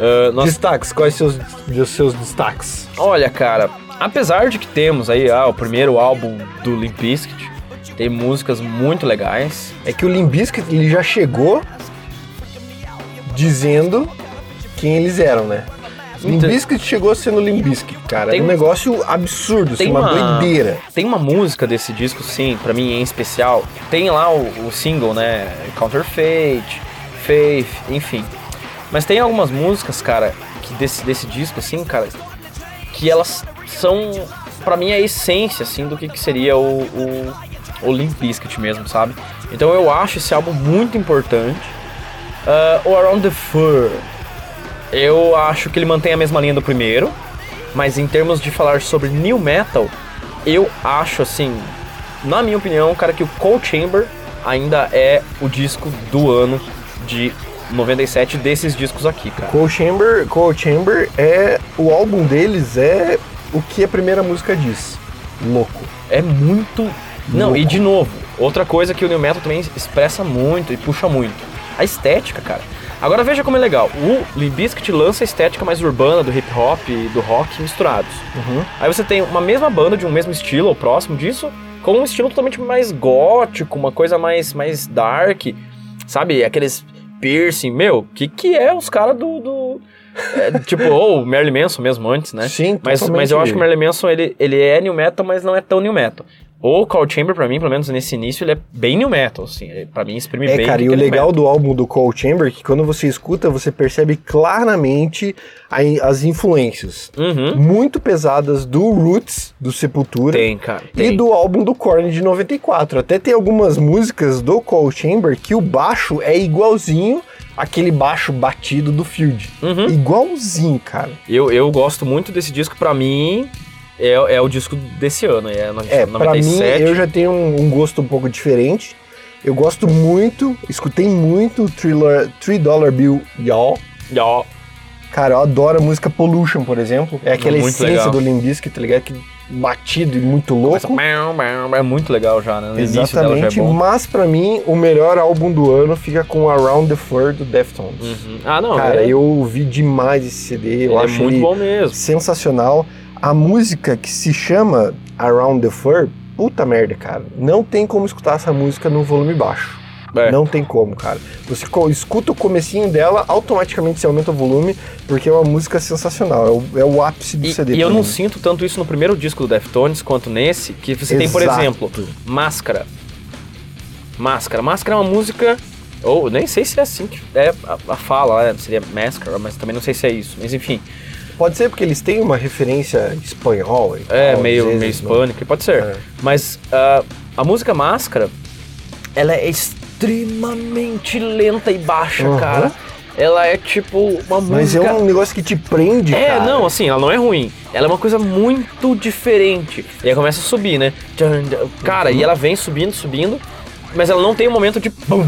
Ah, nós Destaques, quais seus os seus destaques? Olha, cara, apesar de que temos aí ah, o primeiro álbum do Limp Bizkit, tem músicas muito legais. É que o Limp Bizkit, ele já chegou dizendo quem eles eram, né? Então- Bizkit chegou sendo Limp Bizkit, cara. Tem- é um negócio absurdo, assim, Tem uma, uma, doideira. tem uma música desse disco, sim, pra mim em especial. Tem lá o, o single, né? Counterfeit, Faith, enfim. Mas tem algumas músicas, cara, que desse, desse disco, assim, cara, que elas são, pra mim, a essência, assim, do que, que seria o, o, o Limp Bizkit mesmo, sabe? Então eu acho esse álbum muito importante. Ah, o Around the Fur, eu acho que ele mantém a mesma linha do primeiro, mas em termos de falar sobre new metal, eu acho assim, na minha opinião, cara, que o Cold Chamber ainda é o disco do ano de 97 desses discos aqui, cara. Cold Chamber, Cold Chamber é o álbum deles é o que a primeira música diz. Louco. É muito. Não, Louco. e de novo, outra coisa que o New Metal também expressa muito e puxa muito. A estética, cara. Agora veja como é legal. O Limp Bizkit lança a estética mais urbana do hip hop e do rock misturados. Aí você tem uma mesma banda de um mesmo estilo ou próximo disso, com um estilo totalmente mais gótico, uma coisa mais, mais dark, sabe? Aqueles piercing. Meu, que que é os caras do. do- é, tipo, ou Marilyn Manson mesmo antes, né? Sim, Mas, mas eu acho que o Marilyn Manson, ele, ele é new metal, mas não é tão new metal. O Cold Chamber, pra mim, pelo menos nesse início, ele é bem new metal, assim. Ele, pra mim, exprime É, bem cara, e o é legal metal. do álbum do Cold Chamber é que quando você escuta, você percebe claramente a- as influências Uhum. muito pesadas do Roots, do Sepultura, Tem, cara. e Tem. do álbum do Korn de 94. Até tem algumas músicas do Cold Chamber que o baixo é igualzinho aquele baixo batido do Field. Uhum. Igualzinho, cara. Eu, eu gosto muito desse disco, pra mim, é, é o disco desse ano, é, no- É, pra mim, 97. eu já tenho um, um gosto um pouco diferente. Eu gosto muito, escutei muito o Thriller- Three Dollar Bill Y'all. Ó, Cara, eu adoro a música Pollution, por exemplo. É aquela Muito essência legal. do Limp Bizkit, tá ligado? Que batido e muito começa- louco. É muito legal já, né? No dela já é Exatamente, mas pra mim o melhor álbum do ano fica com Around the Fur do Deftones. Uhum. Ah, não. Cara, é, eu ouvi demais esse CD, eu ele é acho muito ele bom mesmo. sensacional. A música que se chama Around the Fur, puta merda, cara. Não tem como escutar essa música no volume baixo. É. Não tem como, cara. Você escuta o comecinho dela, automaticamente você aumenta o volume, porque é uma música sensacional. É o, é o ápice do E, CD. e eu pra não mim. sinto tanto isso no primeiro disco do Deftones quanto nesse, que você tem, por Exato. exemplo, Máscara. Máscara. Máscara é uma música. Ou nem sei se é assim que é a, a fala, né? seria Máscara, mas também não sei se é isso. Mas enfim, Pode ser porque eles têm uma referência espanhol. e é tal, meio, vezes, meio né? hispânica, pode ser. É. Mas ah, a música Máscara, ela é extremamente lenta e baixa, Uhum. cara. Ela é tipo uma Mas música. é um negócio que te prende, É, cara. não, assim, ela não é ruim. Ela é uma coisa muito diferente. E aí começa a subir, né? Cara, Uhum. e ela vem subindo, subindo, mas ela não tem um momento de pum,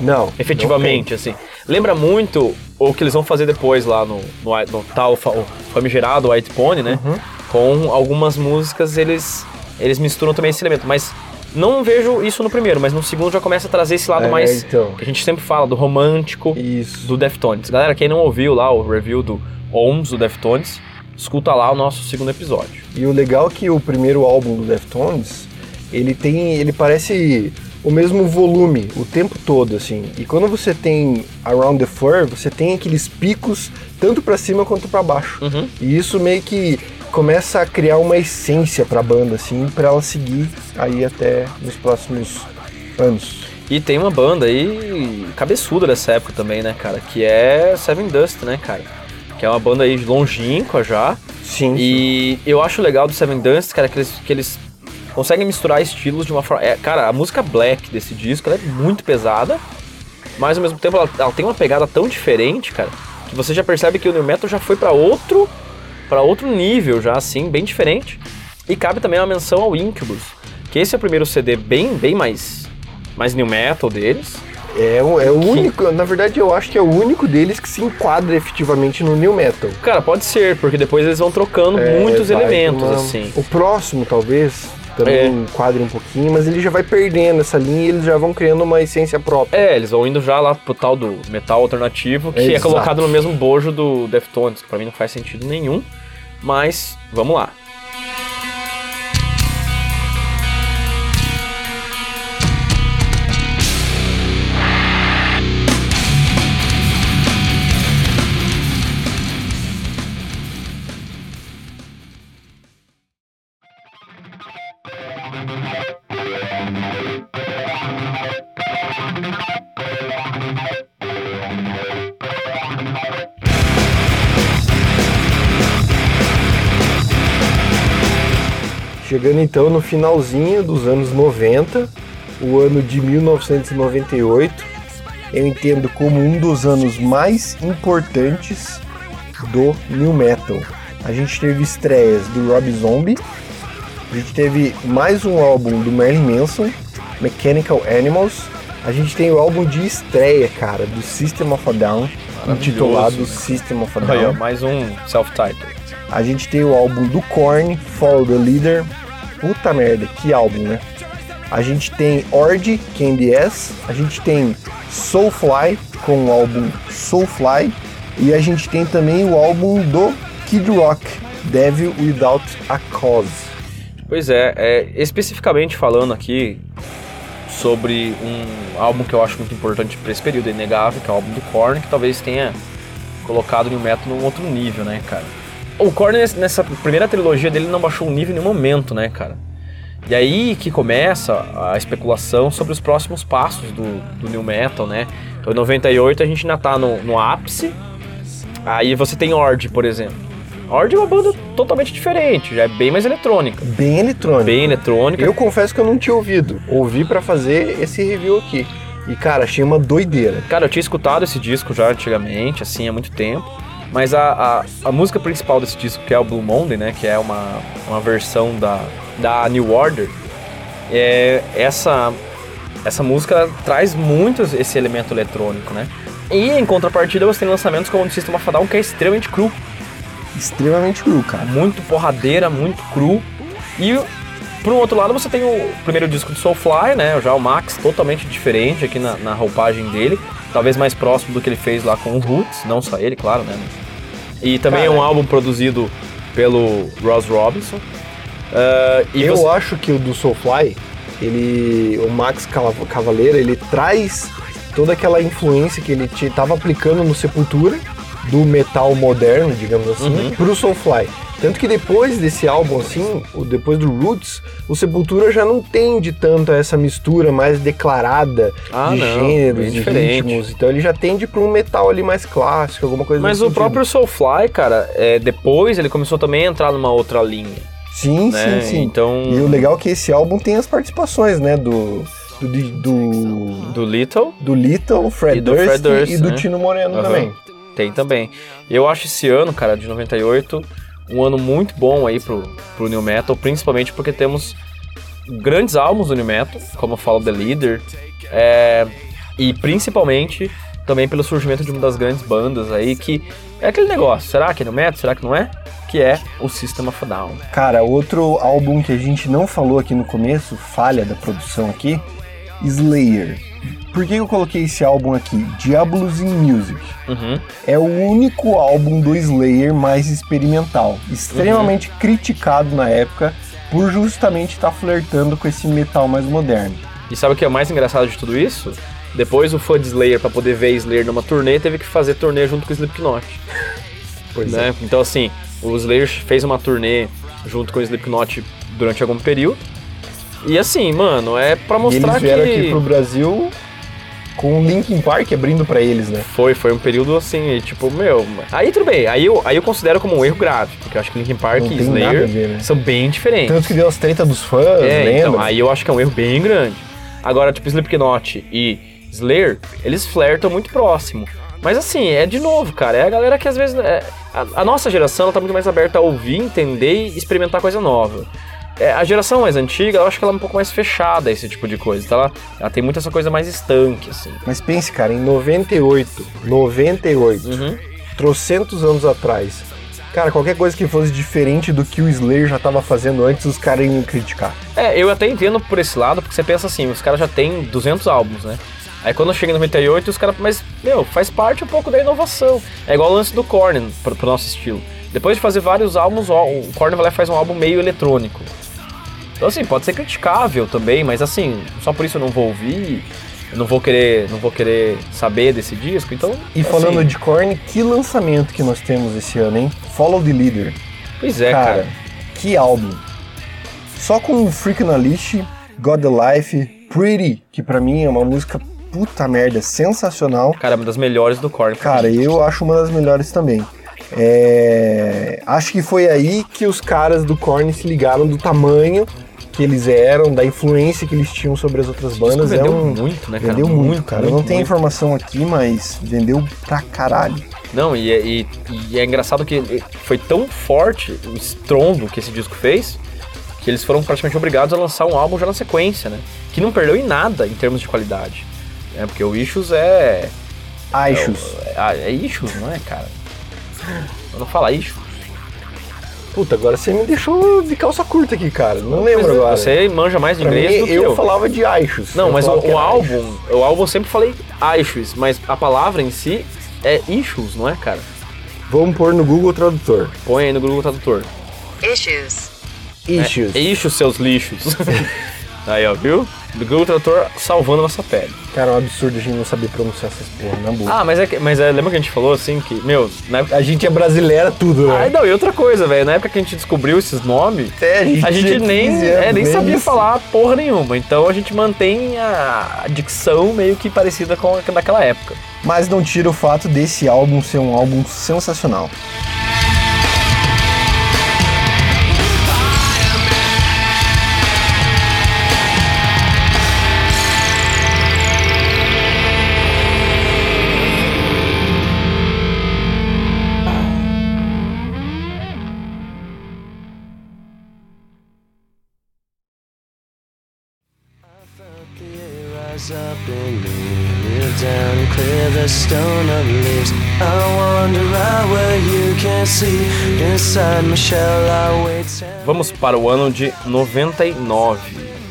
Não. efetivamente, assim. Lembra muito o que eles vão fazer depois lá no, no, no tal famigerado White Pony, né? Uhum. Com algumas músicas eles, eles misturam também esse elemento. Mas não vejo isso no primeiro, mas no segundo já começa a trazer esse lado É, mais. então. Que a gente sempre fala, do romântico Isso. do Deftones. Galera, quem não ouviu lá o review do OMS do Deftones, escuta lá o nosso segundo episódio. E o legal é que o primeiro álbum do Deftones, ele tem, ele parece o mesmo volume o tempo todo, assim. E quando você tem Around the Fur, você tem aqueles picos tanto pra cima quanto pra baixo. Uhum. E isso meio que começa a criar uma essência pra banda, assim, pra ela seguir aí até nos próximos anos. E tem uma banda aí cabeçuda dessa época também, né, cara? Que é Seven Dust, né, cara? Que é uma banda aí longínqua já. Sim. E eu acho legal do Seven Dust, cara, que eles, que eles conseguem misturar estilos de uma forma. é, cara, a música black desse disco ela é muito pesada, mas ao mesmo tempo ela, ela tem uma pegada tão diferente, cara, que você já percebe que o New Metal já foi pra outro para outro nível, já assim, bem diferente. E cabe também uma menção ao Incubus, que esse é o primeiro CD bem, bem mais, mais New Metal deles. É, o- é o único, na verdade eu acho que é o único deles que se enquadra efetivamente no New Metal. Cara, pode ser, porque depois eles vão trocando muitos É, vai elementos, uma- assim. O próximo, talvez, também É. enquadre um pouquinho, mas ele já vai perdendo essa linha e eles já vão criando uma essência própria. É, eles vão indo já lá pro tal do metal alternativo, que é Exato. colocado no mesmo bojo do Deftones, que pra mim não faz sentido nenhum. Mas, vamos lá. Chegando então no finalzinho dos anos 90, o ano de 1998, eu entendo como um dos anos mais importantes do New Metal. A gente teve estreias do Rob Zombie, a gente teve mais um álbum do Marilyn Manson, Mechanical Animals, a gente tem o álbum de estreia, cara, do System of a Down, intitulado System of a Aí, ó, Down. mais um self-title. A gente tem o álbum do Korn, Follow the Leader. Puta merda, que álbum, né? A gente tem Ord, Candy S. A gente tem Soulfly, com o álbum Soulfly. E a gente tem também o álbum do Kid Rock, Devil Without a Cause. Pois é, é, especificamente falando aqui sobre um álbum que eu acho muito importante para esse período, é inegável, que é o álbum do Korn, que talvez tenha colocado o New Metal num outro nível, né, cara? O nesse- nessa primeira trilogia dele, não baixou um nível em nenhum momento, né, cara? E aí que começa a especulação sobre os próximos passos do, do New Metal, né? Então, em 98 a gente ainda tá no, no ápice. Aí você tem Ord, por exemplo. Ord é uma banda totalmente diferente, já é bem mais eletrônica. Bem eletrônico. Bem eletrônica. Eu confesso que eu não tinha ouvido. Ouvi pra fazer esse review aqui. E, cara, achei uma doideira. Cara, eu tinha escutado esse disco já antigamente, assim, há muito tempo. Mas a, a, a música principal desse disco, que é o Blue Monday, né? Que é uma, uma versão da, da New Order, é, essa, essa música traz muito esse elemento eletrônico, né? E em contrapartida você tem lançamentos como o do System of a Down, que é extremamente cru. Extremamente cru, cara. muito porradeira, muito cru. E por um outro lado você tem o primeiro disco do Soulfly, né? Já o Max, totalmente diferente aqui na, na roupagem dele. Talvez mais próximo do que ele fez lá com o Roots, não só ele, claro, né? E também é um álbum produzido pelo Ross Robinson. E eu você- acho que o do Soulfly, ele, o Max Cavaleira, ele traz toda aquela influência que ele estava aplicando no Sepultura, do metal moderno, digamos assim, Uhum. pro Soulfly. Tanto que depois desse álbum, assim, depois do Roots, o Sepultura já não tende tanto a essa mistura mais declarada Ah, de não, gêneros e diferente. ritmos. Então ele já tende para um metal ali mais clássico, alguma coisa Mas o sentido. próprio Soulfly, cara, é, depois ele começou também a entrar numa outra linha. Sim, né? sim, sim. Então, E o legal é que esse álbum tem as participações, né? Do. Do. Do, do Little do Little, Fred E do Durst, Fred Durst, e do né? Tino Moreno Aham. também. Tem também. Eu acho esse ano, cara, de 98, um ano muito bom aí pro, pro New Metal, principalmente porque temos grandes álbuns do New Metal, como eu falo The Leader, é, e principalmente também pelo surgimento de uma das grandes bandas aí, que é aquele negócio, será que é New Metal, será que não é? Que é o System of a Down. Cara, outro álbum que a gente não falou aqui no começo, falha da produção aqui, Slayer. Por que eu coloquei esse álbum aqui? Diablos in Music. Uhum. É o único álbum do Slayer mais experimental, extremamente criticado na época por justamente estar flertando com esse metal mais moderno. E sabe o que é mais engraçado de tudo isso? Depois o fã de Slayer, pra poder ver Slayer numa turnê, teve que fazer turnê junto com o Slipknot. Pois né? Então, assim, o Slayer fez uma turnê junto com o Slipknot durante algum período. E assim, mano, é pra mostrar eles vieram que. aqui pro Brasil com o Linkin Park abrindo pra eles, né? Foi, foi um período assim, tipo, meu. Aí tudo bem, aí eu, aí eu considero como um erro grave, porque eu acho que Linkin Park e Slayer ver, né? são bem diferentes. Tanto que deu as treta dos fãs, É, lembra? então, aí eu acho que é um erro bem grande. Agora, tipo, Slipknot e Slayer, eles flertam muito próximo. Mas assim, é de novo, cara, é a galera que às vezes. é- a, a nossa geração ela tá muito mais aberta a ouvir, entender e experimentar coisa nova. É, a geração mais antiga, eu acho que ela é um pouco mais fechada esse tipo de coisa. Então ela, ela tem muito essa coisa mais estanque, assim. Mas pense, cara, em 98, 98, Uhum. trocentos anos atrás, cara, qualquer coisa que fosse diferente do que o Slayer já tava fazendo antes, os caras iam criticar. É, eu até entendo por esse lado, porque você pensa assim, os caras já têm 200 álbuns, né? Aí quando chega em 98, os caras. Mas, meu, faz parte um pouco da inovação. É igual o lance do Korn, pro, pro nosso estilo. Depois de fazer vários álbuns, o Korn vai lá e faz um álbum meio eletrônico. Então, assim, pode ser criticável também, mas assim, só por isso eu não vou ouvir, eu não vou querer, não vou querer saber desse disco, então. E falando assim, de Korn, que lançamento que nós temos esse ano, hein? Follow the Leader. Pois é, cara, cara. que álbum. Só com o Freak Lish, God the Life, Pretty, que pra mim é uma música puta merda, sensacional. Cara, é uma das melhores do Korn. Cara, mim. eu acho uma das melhores também. É, Acho que foi aí que os caras do Korn se ligaram do tamanho que eles eram, da influência que eles tinham sobre as outras bandas. vendeu é um... muito, né, cara? Vendeu muito, Muito, cara. muito, eu não tenho informação aqui, mas vendeu pra caralho. Não, e, é- e- e é engraçado que foi tão forte o estrondo que esse disco fez, que eles foram praticamente obrigados a lançar um álbum já na sequência, né? Que não perdeu em nada em termos de qualidade. É, porque o Issues é. Aishus. É, é Issues, não é, cara? Eu não fala Issues. Puta, agora você me deixou de calça curta aqui, cara. Não lembro agora. Você manja mais de inglês mim, do que eu, eu. falava de Aishus. Não, Eu mas o, o álbum, o álbum eu sempre falei Issues, mas a palavra em si é Issues, não é, cara? Vamos pôr no Google Tradutor. Põe aí no Google Tradutor. Issues. Issues. É, Issues, seus lixos. aí, ó, viu? Do Google Tradutor salvando nossa pele. Cara, é um absurdo a gente não saber pronunciar essas porra, na boa. Ah, mas é que, mas é, lembra que a gente falou assim que, meu, na época. A gente é brasileira tudo, né? Ah, não, e outra coisa, velho, na época que a gente descobriu esses nomes, É, a gente, a nem, 15 é, nem sabia falar porra nenhuma. Então a gente mantém a dicção meio que parecida com a daquela época. Mas não tira o fato desse álbum ser um álbum sensacional. Vamos para o ano de 99.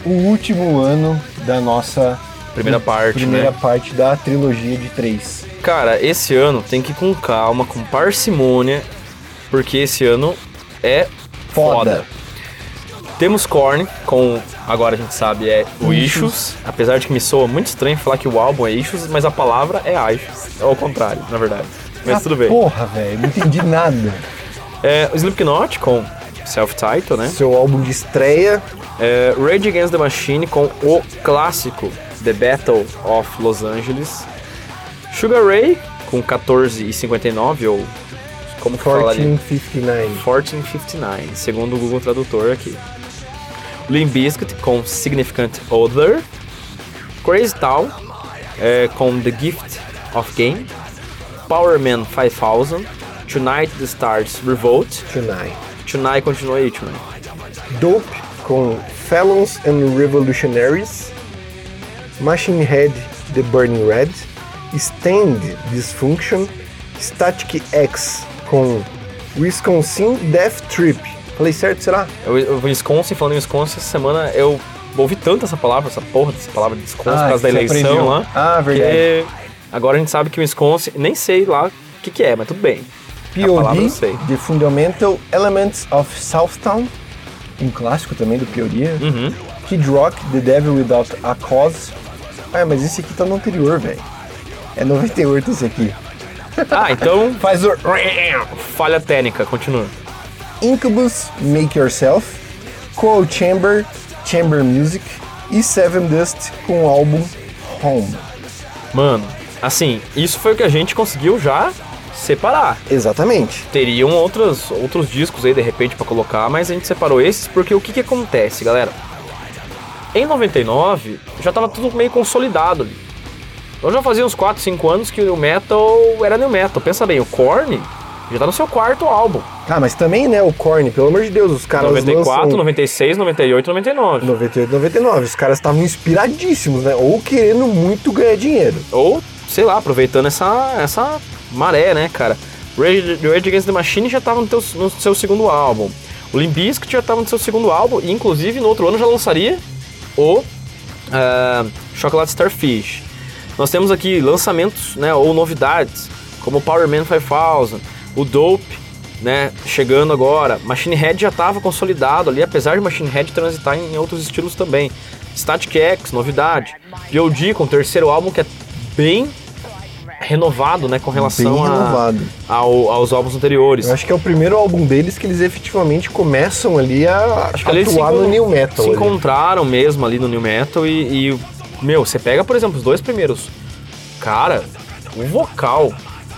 O último ano da nossa Primeira parte, primeira né? parte da trilogia de três. Cara, esse ano tem que ir com calma, com parcimônia, porque esse ano é foda. Foda. Temos Korn com, agora a gente sabe, é o Issues, apesar de que me soa muito estranho falar que o álbum é Issues, mas a palavra é Issues. É ao contrário, na verdade. Mas Ah, tudo bem. Porra, velho, não entendi nada. É, o Slipknot com Self-Title, né? Seu álbum de estreia, É, Rage Against the Machine com o clássico The Battle of Los Angeles. Sugar Ray com 14,59 ou como que falaria? 1459. 1459, segundo o Google Tradutor aqui. Limp Bizkit com Significant Other. Crazy Town é, com The Gift of Game. Power Man 5000. Tonight the Stars Revolt. Tonight. Tonight continua aí, Tonight. Dope com Felons and Revolutionaries, Machine Head The Burning Red, Stand Dysfunction, Static X com Wisconsin Death Trip. Falei certo, será? Eu, eu Wisconsin, falando em Wisconsin, essa semana eu ouvi tanto essa palavra, essa porra dessa palavra de Wisconsin, Ah, por causa da eleição aprendeu. lá. Ah, verdade. Que agora a gente sabe que o Wisconsin, nem sei lá o que, que é, mas tudo bem. POD. The Fundamental Elements of Southtown, um clássico também do Pioria. Uhum. Kid Rock, The Devil Without a Cause. Ah, mas esse aqui tá no anterior, velho. É 98 esse aqui. Ah, então Faz o falha técnica, continua. Incubus, Make Yourself, Coal Chamber, Chamber Music e Seven Dust com o álbum Home. Mano, assim, isso foi o que a gente conseguiu já separar. Exatamente. Teriam outros, outros discos aí de repente pra colocar, mas a gente separou esses porque o que que acontece, galera? Em 99 já tava tudo meio consolidado ali. Eu já fazia uns 4, 5 anos que o metal era new metal. Pensa bem, o Korn já tá no seu quarto álbum. Ah, mas também, né, o Korn, pelo amor de Deus, os caras 94, lançam 96, 98, 99. 98, 99. Os cares estavam inspiradíssimos, né? Ou querendo muito ganhar dinheiro. Ou, sei lá, aproveitando essa, essa maré, né, cara? Rage, Rage Against the Machine já tava no, teu- no seu segundo álbum. O Limp Bizkit já tava no seu segundo álbum. E, inclusive, no outro ano já lançaria o ah, Chocolate Starfish. Nós temos aqui lançamentos, né, ou novidades, como o Power Man 5000, o Dope, né, chegando agora. Machine Head já estava consolidado ali, apesar de Machine Head transitar em outros estilos também. Static X, novidade. POD com o terceiro álbum que é bem renovado, né, com relação a- ao- aos álbuns anteriores. Eu acho que é o primeiro álbum deles que eles efetivamente começam ali a Acho eles atuar no new metal. Se ali. encontraram mesmo ali no New Metal e, e, meu, você pega, por exemplo, os dois primeiros. Cara, o vocal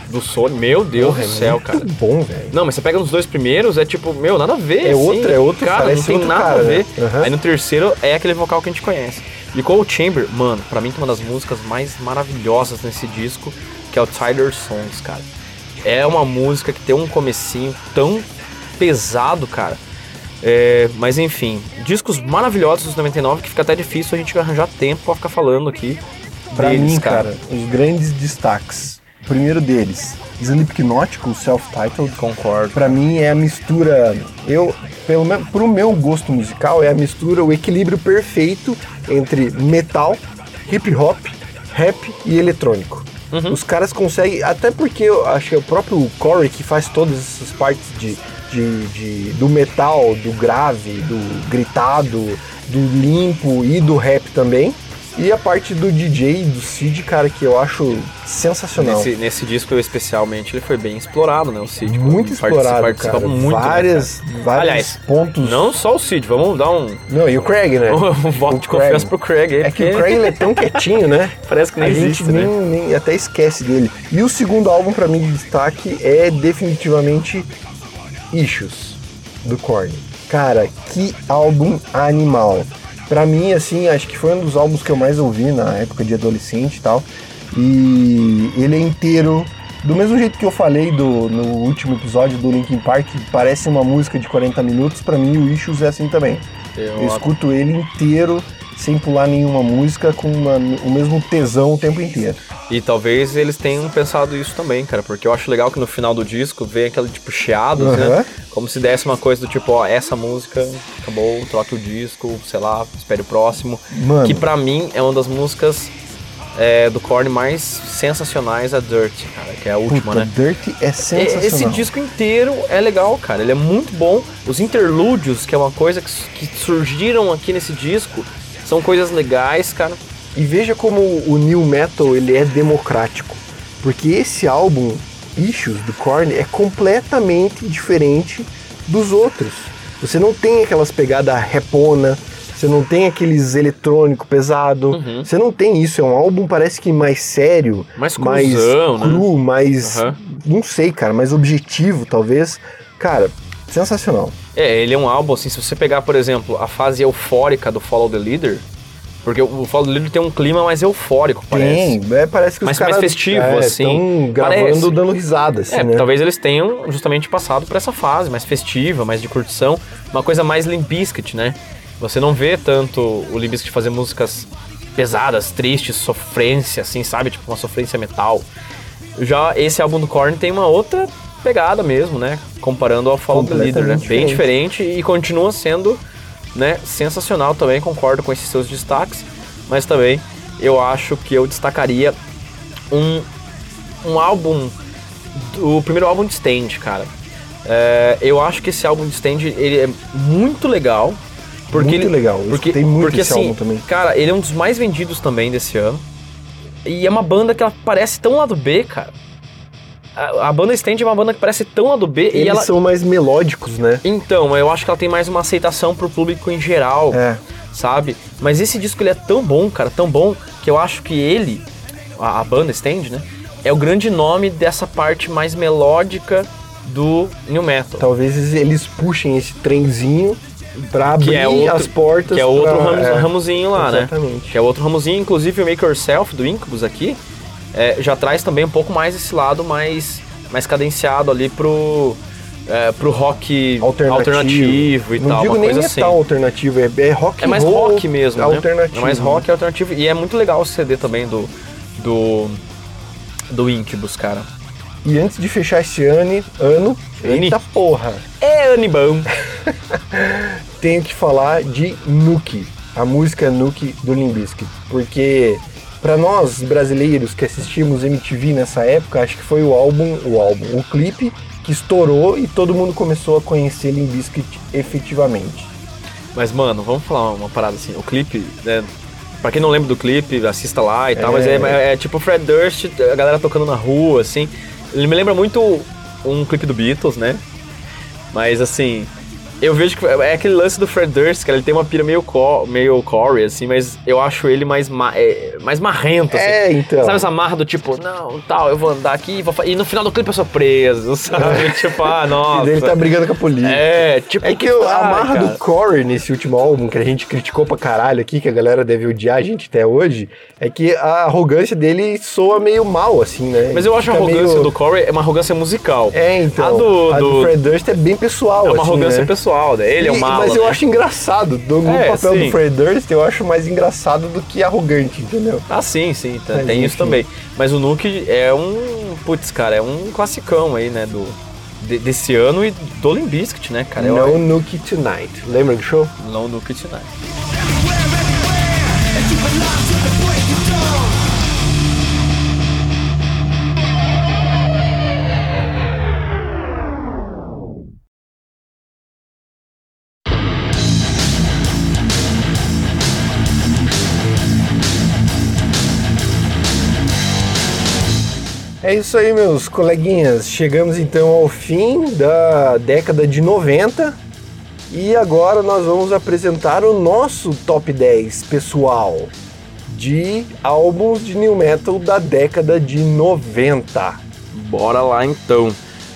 do Sony, meu Deus Porra, do é céu, muito cara. bom, velho. Não, mas você pega nos dois primeiros, é tipo, meu, nada a ver. É assim. outro, é outro, Cara, parece não tem outro nada cara, a ver. né? Aham. Aí no terceiro é aquele vocal que a gente conhece. E Cold Chamber, mano, pra mim tem uma das músicas mais maravilhosas nesse disco, que é o Tyler Songs, cara. É uma música que tem um comecinho tão pesado, cara. É, mas enfim, discos maravilhosos dos 99 que fica até difícil a gente arranjar tempo pra ficar falando aqui. Pra deles, mim, cara, os grandes destaques. O primeiro deles, Slipknot com o self-titled. Concordo. Pra mim é a mistura, eu, pelo menos pro meu gosto musical, é a mistura, o equilíbrio perfeito entre metal, hip hop, rap e eletrônico. Uhum. Os caras conseguem, até porque eu acho que é o próprio Corey que faz todas essas partes de, de, de- do metal, do grave, do gritado, do limpo e do rap também. E a parte do DJ, do Cid, cara, que eu acho sensacional. Nesse, nesse disco especialmente ele foi bem explorado, né? O Cid. Muito explorado, participa cara. muito, né, várias, cara? vários Aliás, pontos. Não só o Cid, vamos dar um, Não, e o Craig, né? um voto de confiança pro Craig. aí, É que o porque Craig ele é tão quietinho, né? Parece que nem a existe, gente né? nem, nem até esquece dele. E o segundo álbum, pra mim, de destaque é definitivamente Issues, do Korn. Cara, que álbum animal. Pra mim, assim, acho que foi um dos álbuns que eu mais ouvi na época de adolescente e tal. E ele é inteiro, do mesmo jeito que eu falei do, no último episódio do Linkin Park, parece uma música de 40 minutos, pra mim o Issues é assim também. Eu Eu, escuto ele inteiro, sem pular nenhuma música, com uma- o mesmo tesão o tempo inteiro. e talvez eles tenham pensado isso também, cara, porque eu acho legal que no final do disco vem aquele tipo chiado, Aham. né? Como se desse uma coisa do tipo, ó, essa música acabou, troque o disco, sei lá, espere o próximo. Mano. Que pra mim é uma das músicas é, do Korn mais sensacionais, a Dirt, cara, que é a última, Puta, né? Dirty é sensacional. Esse disco inteiro é legal, cara. Ele é muito bom. Os interlúdios, que é uma coisa que, que surgiram aqui nesse disco, são coisas legais, cara. E veja como o new metal ele é democrático, porque esse álbum Issues do Korn é completamente diferente dos outros. Você não tem aquelas pegadas repona, você não tem aqueles eletrônico pesado, Uhum. você não tem isso. É um álbum parece que mais sério, Mais mais cruzão, né? cru, mais Aham. não sei, cara, mais objetivo talvez. Cara, sensacional. É, ele é um álbum, assim, se você pegar, por exemplo, a fase eufórica do Follow the Leader, porque o Follow the Leader tem um clima mais eufórico, parece. Tem, é, parece que os caras mais festivo, é, assim. Gravando Parece. dando risada, assim, É, né? talvez eles tenham justamente passado por essa fase mais festiva, mais de curtição, uma coisa mais Limp Bizkit, né? Você não vê tanto o Limp Bizkit fazer músicas pesadas, tristes, sofrência, assim, sabe? Tipo uma sofrência metal. Já esse álbum do Korn tem uma outra pegada mesmo, né? Comparando ao Follow the Leader, né? Bem diferente e continua sendo, né, sensacional também, concordo com esses seus destaques, mas também eu acho que eu destacaria um, um álbum, o primeiro álbum de Stand, cara. É, eu acho que esse álbum de Stand, ele é muito legal. Porque Muito ele, legal, porque, escutei muito porque, esse assim, álbum também. Cara, ele é um dos mais vendidos também desse ano. E é uma banda que ela parece tão lado B, cara. A, a banda Stand é uma banda que parece tão lado B e Eles ela. são mais melódicos, né? Então, eu acho que ela tem mais uma aceitação pro público em geral, É. sabe? Mas esse disco ele é tão bom, cara, tão bom, que eu acho que ele, a, a banda Stand, né? É o grande nome dessa parte mais melódica do New Metal. Talvez eles puxem esse trenzinho pra abrir que é outro, as portas. Que é outro pra- ramos- é, ramozinho lá, né? Exatamente. Que é outro ramozinho. Inclusive o Make Yourself do Incubus aqui é, já traz também um pouco mais esse lado mais, mais cadenciado ali pro, é, pro rock alternativo, alternativo e Não tal. digo uma nem metal assim. alternativo, é, é rock É mais rock mesmo, né? alternativo. É mais rock alternativo. E é muito legal o CD também do, do, do Incubus, cara. E antes de fechar esse ano, ano Ani. eita porra, É Anibão. tenho que falar de Nuke, a música Nuke do Limp Bizkit, porque para nós brasileiros que assistimos MTV nessa época, acho que foi o álbum, o álbum, o clipe que estourou e todo mundo começou a conhecer Limp Bizkit efetivamente. Mas, mano, vamos falar uma parada assim. O clipe, né? Pra quem não lembra do clipe, assista lá e tal, mas é, é- é tipo Fred Durst, a galera tocando na rua, assim. Ele me lembra muito um clipe do Beatles, né? Mas assim, eu vejo que é aquele lance do Fred Durst, cara, ele tem uma pira meio, co meio Corey, assim, mas eu acho ele mais, ma é, mais marrento, assim. É, então. Sabe essa marra do tipo, não, tal, eu vou andar aqui e vou fa-" E no final do clipe eu sou preso, sabe? tipo, ah, nossa. ele tá brigando com a polícia. É, tipo. É que o- a ai, marra cara. do Corey nesse último álbum, que a gente criticou pra caralho aqui, que a galera deve odiar a gente até hoje, é que a arrogância dele soa meio mal, assim, né? Mas eu acho a arrogância meio- do Corey é uma arrogância musical. É, então. A do- a do do- Fred Durst é bem pessoal, É uma assim, arrogância né? pessoal, né? Ele é E- o mala. Mas eu acho engraçado. Do, no É, papel sim. do Fred Durst, eu acho mais engraçado do que arrogante, entendeu? Ah, sim, sim, tá- Mas, tem isso enfim. também. Mas o Nuke é um. Putz, cara, é um classicão aí, né? Do, de- desse ano e do Bizkit, né, cara? no Eu, Nuke Tonight. Lembra do show? não Nuke Tonight. É isso aí, meus coleguinhas. Chegamos então ao fim da década de 90 e agora nós vamos apresentar o nosso top 10 pessoal de álbuns de new metal da década de 90. Bora lá então.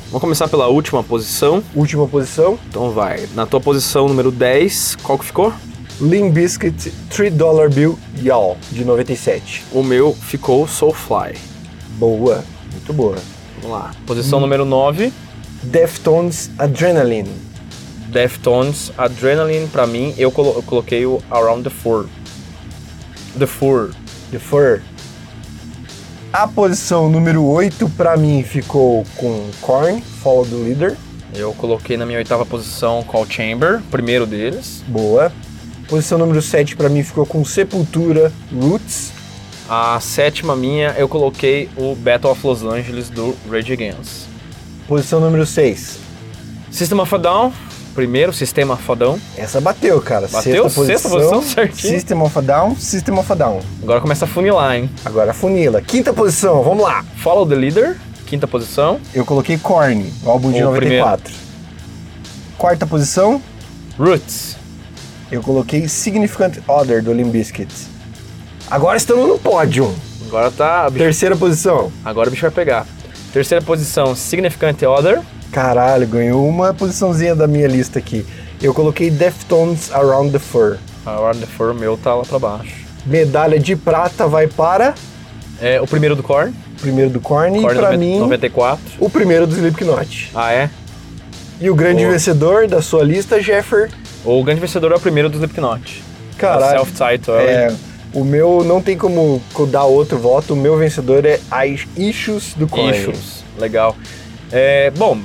Vamos começar pela última posição. Última posição, Então vai. Na tua posição número 10, qual que ficou? Limp Bizkit 3 Dollar Bill Y'all, de 97. O meu ficou Soulfly. Boa, muito boa. Vamos lá. Posição número 9, Deftones Adrenaline. Deftones, Adrenaline, pra mim, eu, colo- eu coloquei o Around the Fur. The Fur. The Fur. A posição número 8 pra mim ficou com Korn, Follow the Leader. Eu coloquei na minha oitava posição Call Chamber, primeiro deles. Boa. Posição número 7 pra mim ficou com Sepultura, Roots. A sétima minha, eu coloquei o Battle of Los Angeles do Rage Against. Posição número 6. System of a Down, primeiro, Sistema Fodão. Essa bateu, cara. Bateu? Sexta Sexta posição, certinho. System of a Down, System of a Down. Agora começa a funilar, hein? Agora funila. Quinta posição, vamos lá. Follow the Leader, quinta posição. Eu coloquei Korn, o álbum de O 94. Quarta posição, Roots. eu coloquei Significant Other do Limp Bizkit. Agora estamos no pódio. Agora tá. bicho- Terceira posição. Agora o bicho vai pegar. Terceira posição, Significant Other. Caralho, ganhou uma posiçãozinha da minha lista aqui. Eu coloquei Deftones Around the Fur. Around the Fur, o meu tá lá pra baixo. Medalha de prata vai para É, o primeiro do Korn. o primeiro do Korn, Korn e pra mim 94. o primeiro do Slipknot. Ah, é? E o grande Boa. vencedor da sua lista, Jeffer. O grande vencedor é o primeiro do Slipknot. Caralho. Self-title. É, o meu não tem como dar outro voto. O meu vencedor é Is- Issues do Korn. Issues. Legal. É, bom,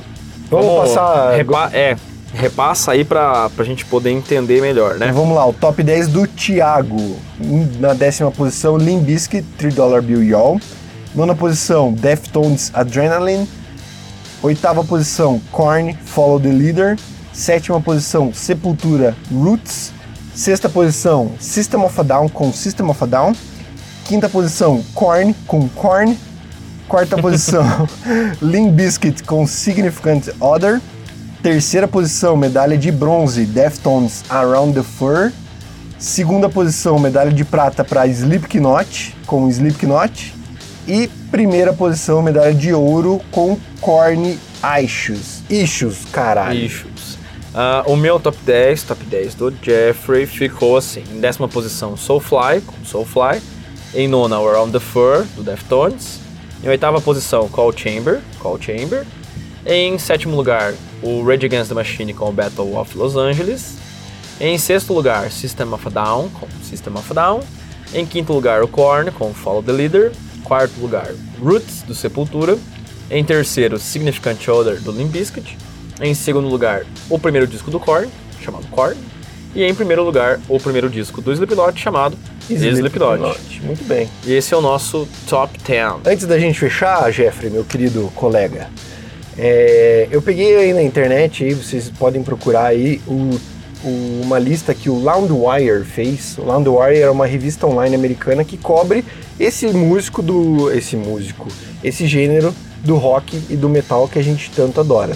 Vamos passar- repa- é, repassa aí pra, pra gente poder entender melhor, né? Vamos lá, o top 10 do Thiago. Na décima posição, Limp Bizkit, 3 Dollar Bill Y'all. Nona posição, Deftones Adrenaline. Oitava posição, Korn, Follow the Leader. Sétima posição, Sepultura, Roots. Sexta posição, System of a Down com System of a Down. Quinta posição, Korn com Korn. Quarta posição, Limp Bizkit com Significant Other. Terceira posição, medalha de bronze, Deftones Around the Fur. Segunda posição, medalha de prata para Slipknot, com Slipknot. E primeira posição, medalha de ouro com Corny Issues. Issues, caralho. Issues. Ah, o meu top 10, top 10 do Jeffrey ficou assim. Em décima posição, Soulfly, com Soulfly. Em nona, Around the Fur, do Deftones. Em oitava posição, Call Chamber, Call Chamber. Em sétimo lugar, o Rage Against the Machine com o Battle of Los Angeles. Em sexto lugar, System of a Down com System of a Down. Em quinto lugar, o Korn com Follow the Leader. Quarto lugar, Roots do Sepultura. Em terceiro, Significant Other do Limp Bizkit. Em segundo lugar, o primeiro disco do Korn, chamado Korn. E em primeiro lugar, o primeiro disco do Slipknot, chamado Slipknot. Muito bem. E esse é o nosso top 10. Antes da gente fechar, Jeffrey, meu querido colega, é, eu peguei aí na internet, aí vocês podem procurar aí o- o- uma lista que o Loudwire fez. O Loudwire era uma revista online americana que cobre esse músico do, esse músico, esse gênero do rock e do metal que a gente tanto adora.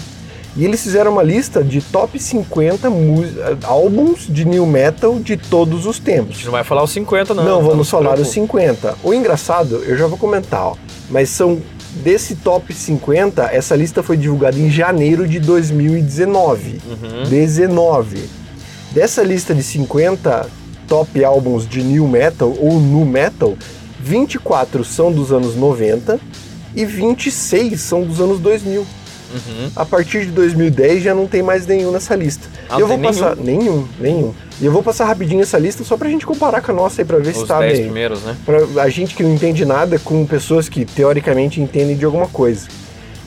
E eles fizeram uma lista de top 50 mu- álbuns de new metal de todos os A tempos. gente não vai falar os 50, não. Não, Não vamos se falar os preocupe. 50. O engraçado, eu já vou comentar, ó, mas são desse top 50, essa lista foi divulgada em janeiro de 2019. Uhum. 19. Dessa lista de 50 top álbuns de new metal ou nu metal, 24 são dos anos 90 e 26 são dos anos 2000. Uhum. A partir de 2010 já não tem mais nenhum nessa lista. Ah, eu vou passar nenhum, nenhum. E eu vou passar rapidinho essa lista só pra gente comparar com a nossa aí pra ver se Os tá 10 bem. primeiros, né? Pra a gente que não entende nada com pessoas que teoricamente entendem de alguma coisa.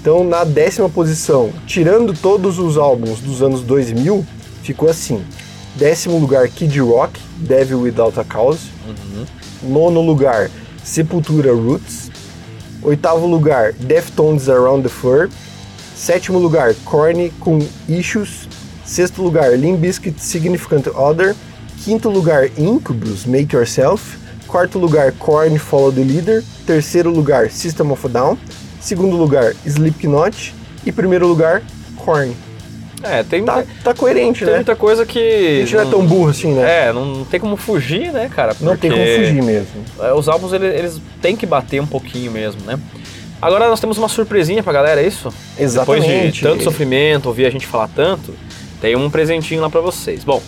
Então, na décima posição, tirando todos os álbuns dos anos 2000, ficou assim: décimo lugar, Kid Rock, Devil Without a Cause. Nono lugar, Sepultura Roots. Oitavo lugar, Deftones Around the Fur. Sétimo lugar, Korn com Issues. Sexto lugar, Limp Bizkit Significant Other. Quinto lugar, Incubus Make Yourself. Quarto lugar, Korn Follow the Leader. Terceiro lugar, System of a Down. Segundo lugar, Slipknot. E primeiro lugar, Korn. É, tem, Tá, muita, tá coerente, tem né? muita coisa que. A gente não é tão burro assim, né? É, não, não tem como fugir, né, cara? não tem como fugir mesmo. é, Os álbuns, eles, eles têm que bater um pouquinho mesmo, né? Agora nós temos uma surpresinha pra galera, é isso? Depois de Exatamente. tanto sofrimento, ouvir a gente falar tanto, tem um presentinho lá pra vocês. Bom,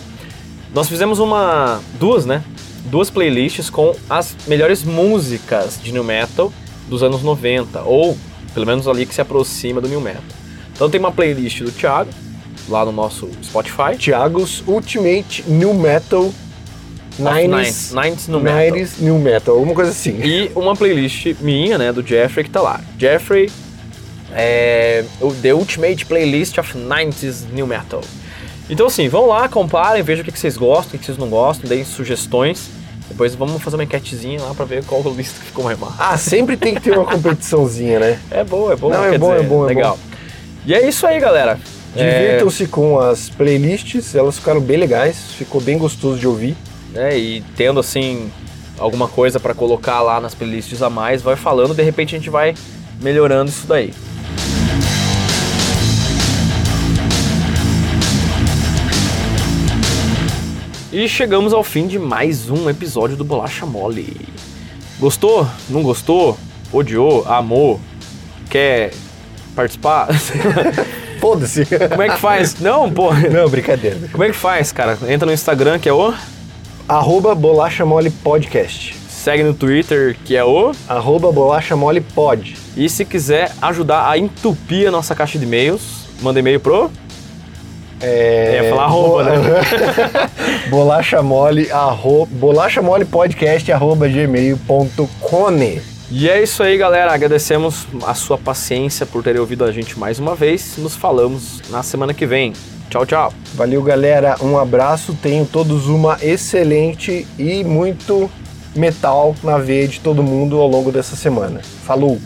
nós fizemos uma. duas, né? Duas playlists com as melhores músicas de New Metal dos anos 90, ou pelo menos ali que se aproxima do New Metal. Então tem uma playlist do Thiago, lá no nosso Spotify. Thiago's Ultimate New Metal 90s, 90s no Metal. 90s New Metal, alguma coisa assim. E uma playlist minha, né, do Jeffrey, que tá lá. Jeffrey, é, The Ultimate Playlist of 90s New Metal. Então assim, vão lá, comparem, vejam o que vocês gostam, o que vocês não gostam, deem sugestões. Depois vamos fazer uma enquetezinha lá pra ver qual lista que ficou mais massa. Ah, sempre tem que ter uma competiçãozinha, né? É boa, é boa. Não, é bom, é dizer, bom, é Legal. E é isso aí, galera. É, Divirtam-se com as playlists, elas ficaram bem legais, ficou bem gostoso de ouvir. Né, e tendo assim alguma coisa pra colocar lá nas playlists a mais, vai falando, de repente a gente vai melhorando isso daí. E chegamos ao fim de mais um episódio do Bolacha Mole. Gostou? Não gostou? Odiou? Amou? Quer participar? Foda-se. Como é que faz? Não, pô. Não, brincadeira. Como é que faz, cara? Entra no Instagram, que é o. Arroba Bolacha Mole Podcast. Segue no Twitter, que é o. Arroba Bolacha Mole Pod. E se quiser ajudar a entupir a nossa caixa de e-mails, manda e-mail pro. É... Ia falar arroba, né? Bolacha Mole, arro... Bolacha Mole Podcast, arroba gmail.com. E é isso aí, galera. Agradecemos a sua paciência por terem ouvido a gente mais uma vez. Nos falamos na semana que vem. Tchau, tchau. Valeu, galera. Um abraço. Tenham todos uma excelente e muito metal na veia de todo mundo ao longo dessa semana. Falou!